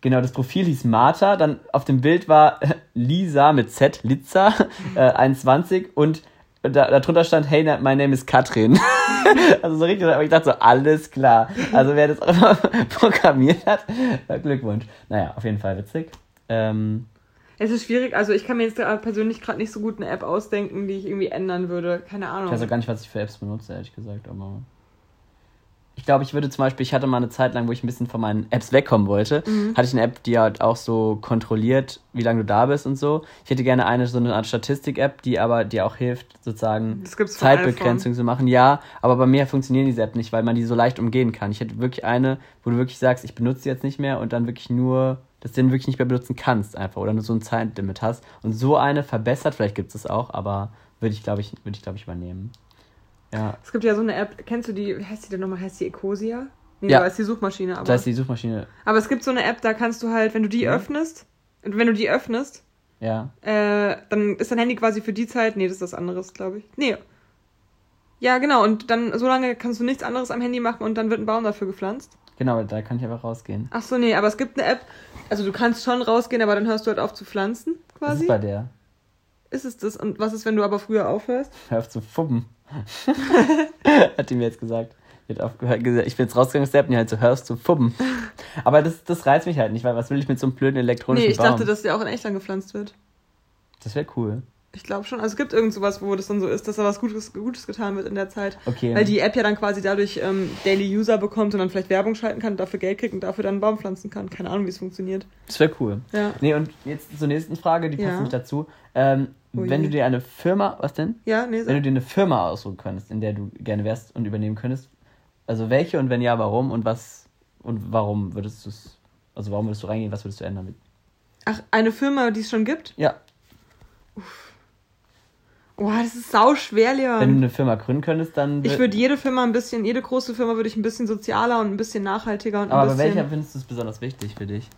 genau, das Profil hieß Martha, dann auf dem Bild war <laughs> Lisa mit Z, Litza, <laughs> äh, 21 und da, darunter stand, hey, my name is Katrin. <laughs> also so richtig, aber ich dachte so, alles klar. Also wer das auch immer programmiert hat, äh, Glückwunsch. Naja, auf jeden Fall witzig. Ähm, Es ist schwierig, also ich kann mir jetzt persönlich gerade nicht so gut eine App ausdenken, die ich irgendwie ändern würde. Keine Ahnung. Ich weiß auch gar nicht, was ich für Apps benutze, ehrlich gesagt, aber. Ich glaube, ich würde zum Beispiel, ich hatte mal eine Zeit lang, wo ich ein bisschen von meinen Apps wegkommen wollte, Mhm. hatte ich eine App, die halt auch so kontrolliert, wie lange du da bist und so. Ich hätte gerne eine, so eine Art Statistik-App, die aber dir auch hilft, sozusagen Zeitbegrenzung zu machen. Ja, aber bei mir funktionieren diese Apps nicht, weil man die so leicht umgehen kann. Ich hätte wirklich eine, wo du wirklich sagst, ich benutze die jetzt nicht mehr und dann wirklich nur, dass du den wirklich nicht mehr benutzen kannst einfach oder nur so ein Zeitlimit hast. Und so eine verbessert, vielleicht gibt es es auch, aber würde ich, glaube ich, würde ich, glaube ich, übernehmen. Ja, Es gibt ja so eine App, kennst du die, wie heißt die denn nochmal? Heißt die Ecosia? Nee, Ja. da ist die Suchmaschine, aber. da ist die Suchmaschine, aber es gibt so eine App, da kannst du halt, wenn du die Ja. öffnest, und wenn du die öffnest, ja. äh, dann ist dein Handy quasi für die Zeit. Nee, das ist was anderes, glaube ich. Nee. Ja, genau, und dann so lange kannst du nichts anderes am Handy machen und dann wird ein Baum dafür gepflanzt. Genau, da kann ich einfach rausgehen. Ach so, nee, aber es gibt eine App, also du kannst schon rausgehen, aber dann hörst du halt auf zu pflanzen, quasi. ist bei der? Ist es das? Und was ist, wenn du aber früher aufhörst? Hör auf zu fubben. <laughs> Hat die mir jetzt gesagt. Ich bin jetzt rausgegangen App und die halt so, hörst zu fubben. Aber das, das reizt mich halt nicht, weil was will ich mit so einem blöden elektronischen Nee, ich Baum? dachte, dass der auch in echt angepflanzt wird. das wäre cool. Ich glaube schon. Also es gibt irgend sowas, wo das dann so ist, dass da was Gutes, Gutes getan wird in der Zeit. Okay. Weil die App ja dann quasi dadurch ähm, Daily User bekommt und dann vielleicht Werbung schalten kann, dafür Geld kriegt und dafür dann einen Baum pflanzen kann. Keine Ahnung, wie es funktioniert. Das wäre cool. Ja. Nee, und jetzt zur nächsten Frage, die passt Ja. nämlich dazu. Ähm, Oh wenn du dir eine Firma, was denn? Ja, nee, Wenn du dir eine Firma aussuchen könntest, in der du gerne wärst und übernehmen könntest, also welche und wenn ja, warum und was und warum würdest du es, also warum würdest du reingehen, was würdest du ändern? Ach, eine Firma, die es schon gibt? Ja, Oh, das ist sau schwer, wenn du Leon. eine Firma gründen könntest, dann. Ich würde jede Firma ein bisschen, jede große Firma würde ich ein bisschen sozialer und ein bisschen nachhaltiger und ein Aber bisschen. welcher findest du es besonders wichtig für dich?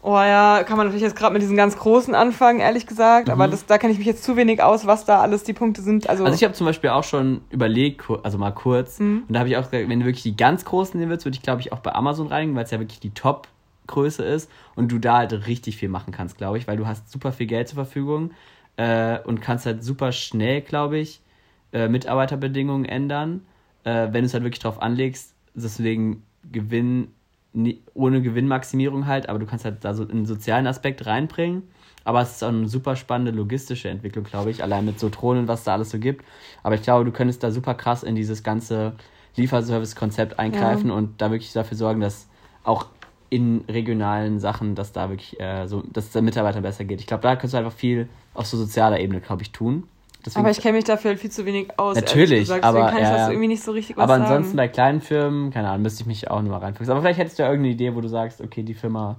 Oh ja, kann man natürlich jetzt gerade mit diesen ganz großen anfangen, ehrlich gesagt. Aber das, da kenne ich mich jetzt zu wenig aus, was da alles die Punkte sind. Also, Mhm. Also ich habe zum Beispiel auch schon überlegt, also mal kurz, Mhm. und da habe ich auch gesagt, wenn du wirklich die ganz großen nehmen willst, würde ich glaube ich auch bei Amazon reingehen, weil es ja wirklich die Top-Größe ist und du da halt richtig viel machen kannst, glaube ich, weil du hast super viel Geld zur Verfügung äh, und kannst halt super schnell, glaube ich, äh, Mitarbeiterbedingungen ändern, äh, wenn du es halt wirklich drauf anlegst, deswegen Gewinn, ohne Gewinnmaximierung halt, aber du kannst halt da so einen sozialen Aspekt reinbringen. Aber es ist auch eine super spannende logistische Entwicklung, glaube ich, allein mit so Drohnen, was da alles so gibt. Aber ich glaube, du könntest da super krass in dieses ganze Lieferservice-Konzept eingreifen ja. und da wirklich dafür sorgen, dass auch in regionalen Sachen, dass da wirklich äh, so, dass es den Mitarbeitern besser geht. Ich glaube, da könntest du einfach viel auf so sozialer Ebene, glaube ich, tun. Deswegen aber ich kenne mich dafür halt viel zu wenig aus. Natürlich, aber kann ich das irgendwie nicht so richtig Aber ansonsten sagen. bei kleinen Firmen, keine Ahnung, müsste ich mich auch nochmal reinfuchsen. Aber vielleicht hättest du ja irgendeine Idee, wo du sagst, okay, die Firma.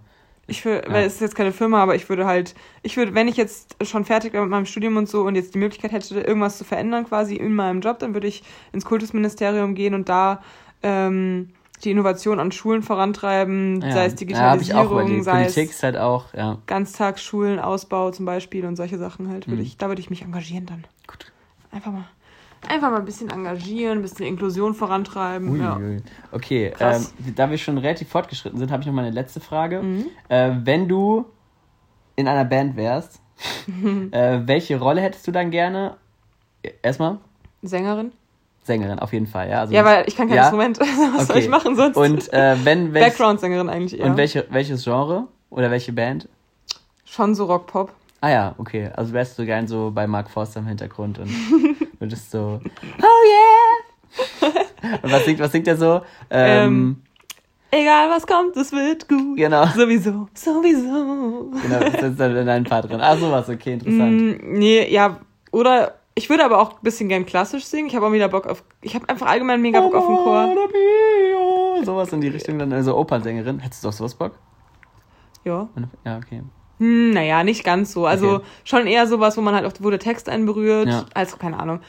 Ich würde, ja. weil es ist jetzt keine Firma, aber ich würde halt, ich würde, wenn ich jetzt schon fertig wäre mit meinem Studium und so und jetzt die Möglichkeit hätte, irgendwas zu verändern quasi in meinem Job, dann würde ich ins Kultusministerium gehen und da ähm, die Innovation an Schulen vorantreiben, ja. sei es Digitalisierung, ja, sei Politik es halt auch, ja. Ganztagsschulen, Ausbau zum Beispiel und solche Sachen halt. Würde mhm. ich, da würde ich mich engagieren dann. Gut. Einfach mal. Einfach mal ein bisschen engagieren, ein bisschen Inklusion vorantreiben. Ui, ja. ui. Okay, ähm, da wir schon relativ fortgeschritten sind, habe ich noch mal eine letzte Frage. Mhm. Äh, wenn du in einer Band wärst, <laughs> äh, welche Rolle hättest du dann gerne? Erstmal? Sängerin. Sängerin, auf jeden Fall, ja. Also, ja, weil ich kann kein ja? Instrument. <laughs> Was okay. soll ich machen sonst? Und äh, wenn welch, Background-Sängerin eigentlich eher. Und welche, welches Genre oder welche Band? Schon so Rock-Pop. Ah ja, okay. Also wärst du gern so bei Mark Forster im Hintergrund und <laughs> würdest so Oh yeah! und was singt, was singt der so? Ähm, ähm, Egal was kommt, es wird gut. Genau. Sowieso, sowieso. Genau, das ist dann in einem Part drin. Ah, sowas, okay, interessant. Mm, nee, ja, oder ich würde aber auch ein bisschen gern klassisch singen. Ich habe auch wieder Bock auf. Ich habe einfach allgemein mega Bock auf den Chor. Sowas in die Richtung dann, also Opernsängerin. Hättest du auf sowas Bock? Ja. Ja, okay. Hm, naja, nicht ganz so. Also okay. schon eher sowas, wo man halt auch, wo der Text einen berührt. Ja. Also, keine Ahnung.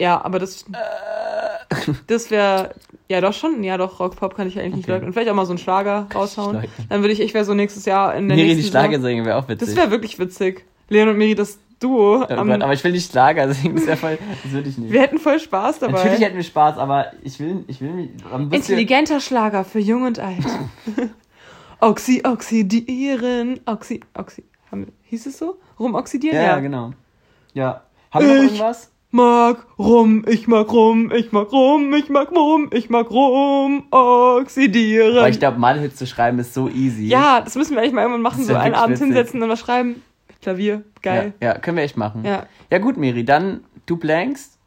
Ja, aber das. Äh. Das wäre. Ja, doch schon. Ja, doch, Rock-Pop kann ich eigentlich nicht leugnen. Und vielleicht auch mal so einen Schlager raushauen. Dann würde ich, ich wäre so nächstes Jahr in der Miri nächsten die Schlager singen wäre auch witzig. Das wäre wirklich witzig. Leon und Miri, das Duo. Oh Gott, aber ich will nicht Schlager singen, das, voll, das würde ich nicht. Wir hätten voll Spaß dabei. Natürlich hätten wir Spaß, aber ich will, ich will mich. Intelligenter Schlager für Jung und Alt. <laughs> Oxy, oxidieren, oxy, oxy. Haben, hieß es so? Rumoxidieren? Ja, ja, genau. Ja. Haben wir noch irgendwas? Mag rum, ich mag rum, ich mag rum, ich mag rum, ich mag rum, oxidieren. Aber ich glaube, Malhits zu schreiben ist so easy. Ja, das müssen wir eigentlich mal irgendwann machen, so einen Abend witzig. hinsetzen und was schreiben. Klavier, geil. Ja, ja, können wir echt machen. Ja. Ja, gut, Miri, dann du blankst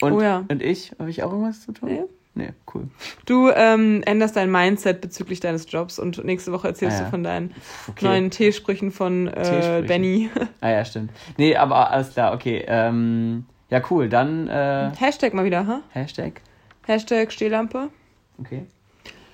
und, oh, ja. und ich. Habe ich auch irgendwas zu tun? Nee. Nee, cool. Du ähm, änderst dein Mindset bezüglich deines Jobs und nächste Woche erzählst ah, ja. du von deinen okay. neuen Teesprüchen von äh, Teesprüchen. Benny. <laughs> Ah ja, stimmt. Nee, aber alles klar, okay. Ähm, ja, cool. Dann. Äh, Hashtag mal wieder, ha? Hashtag. Hashtag Stehlampe. Okay.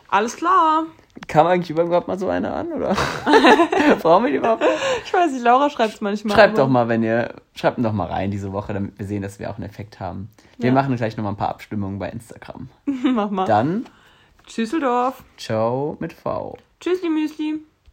Alles klar. Kam eigentlich überhaupt mal so eine an, oder? <laughs> Brauchen wir die überhaupt? Ich weiß nicht, Laura schreibt es manchmal. Schreibt doch mal, wenn ihr, schreibt doch mal rein diese Woche, damit wir sehen, dass wir auch einen Effekt haben. Wir ja. machen gleich noch mal ein paar Abstimmungen bei Instagram. <laughs> Mach mal. Dann. Tschüsseldorf. Ciao mit V. Tschüssli Müsli.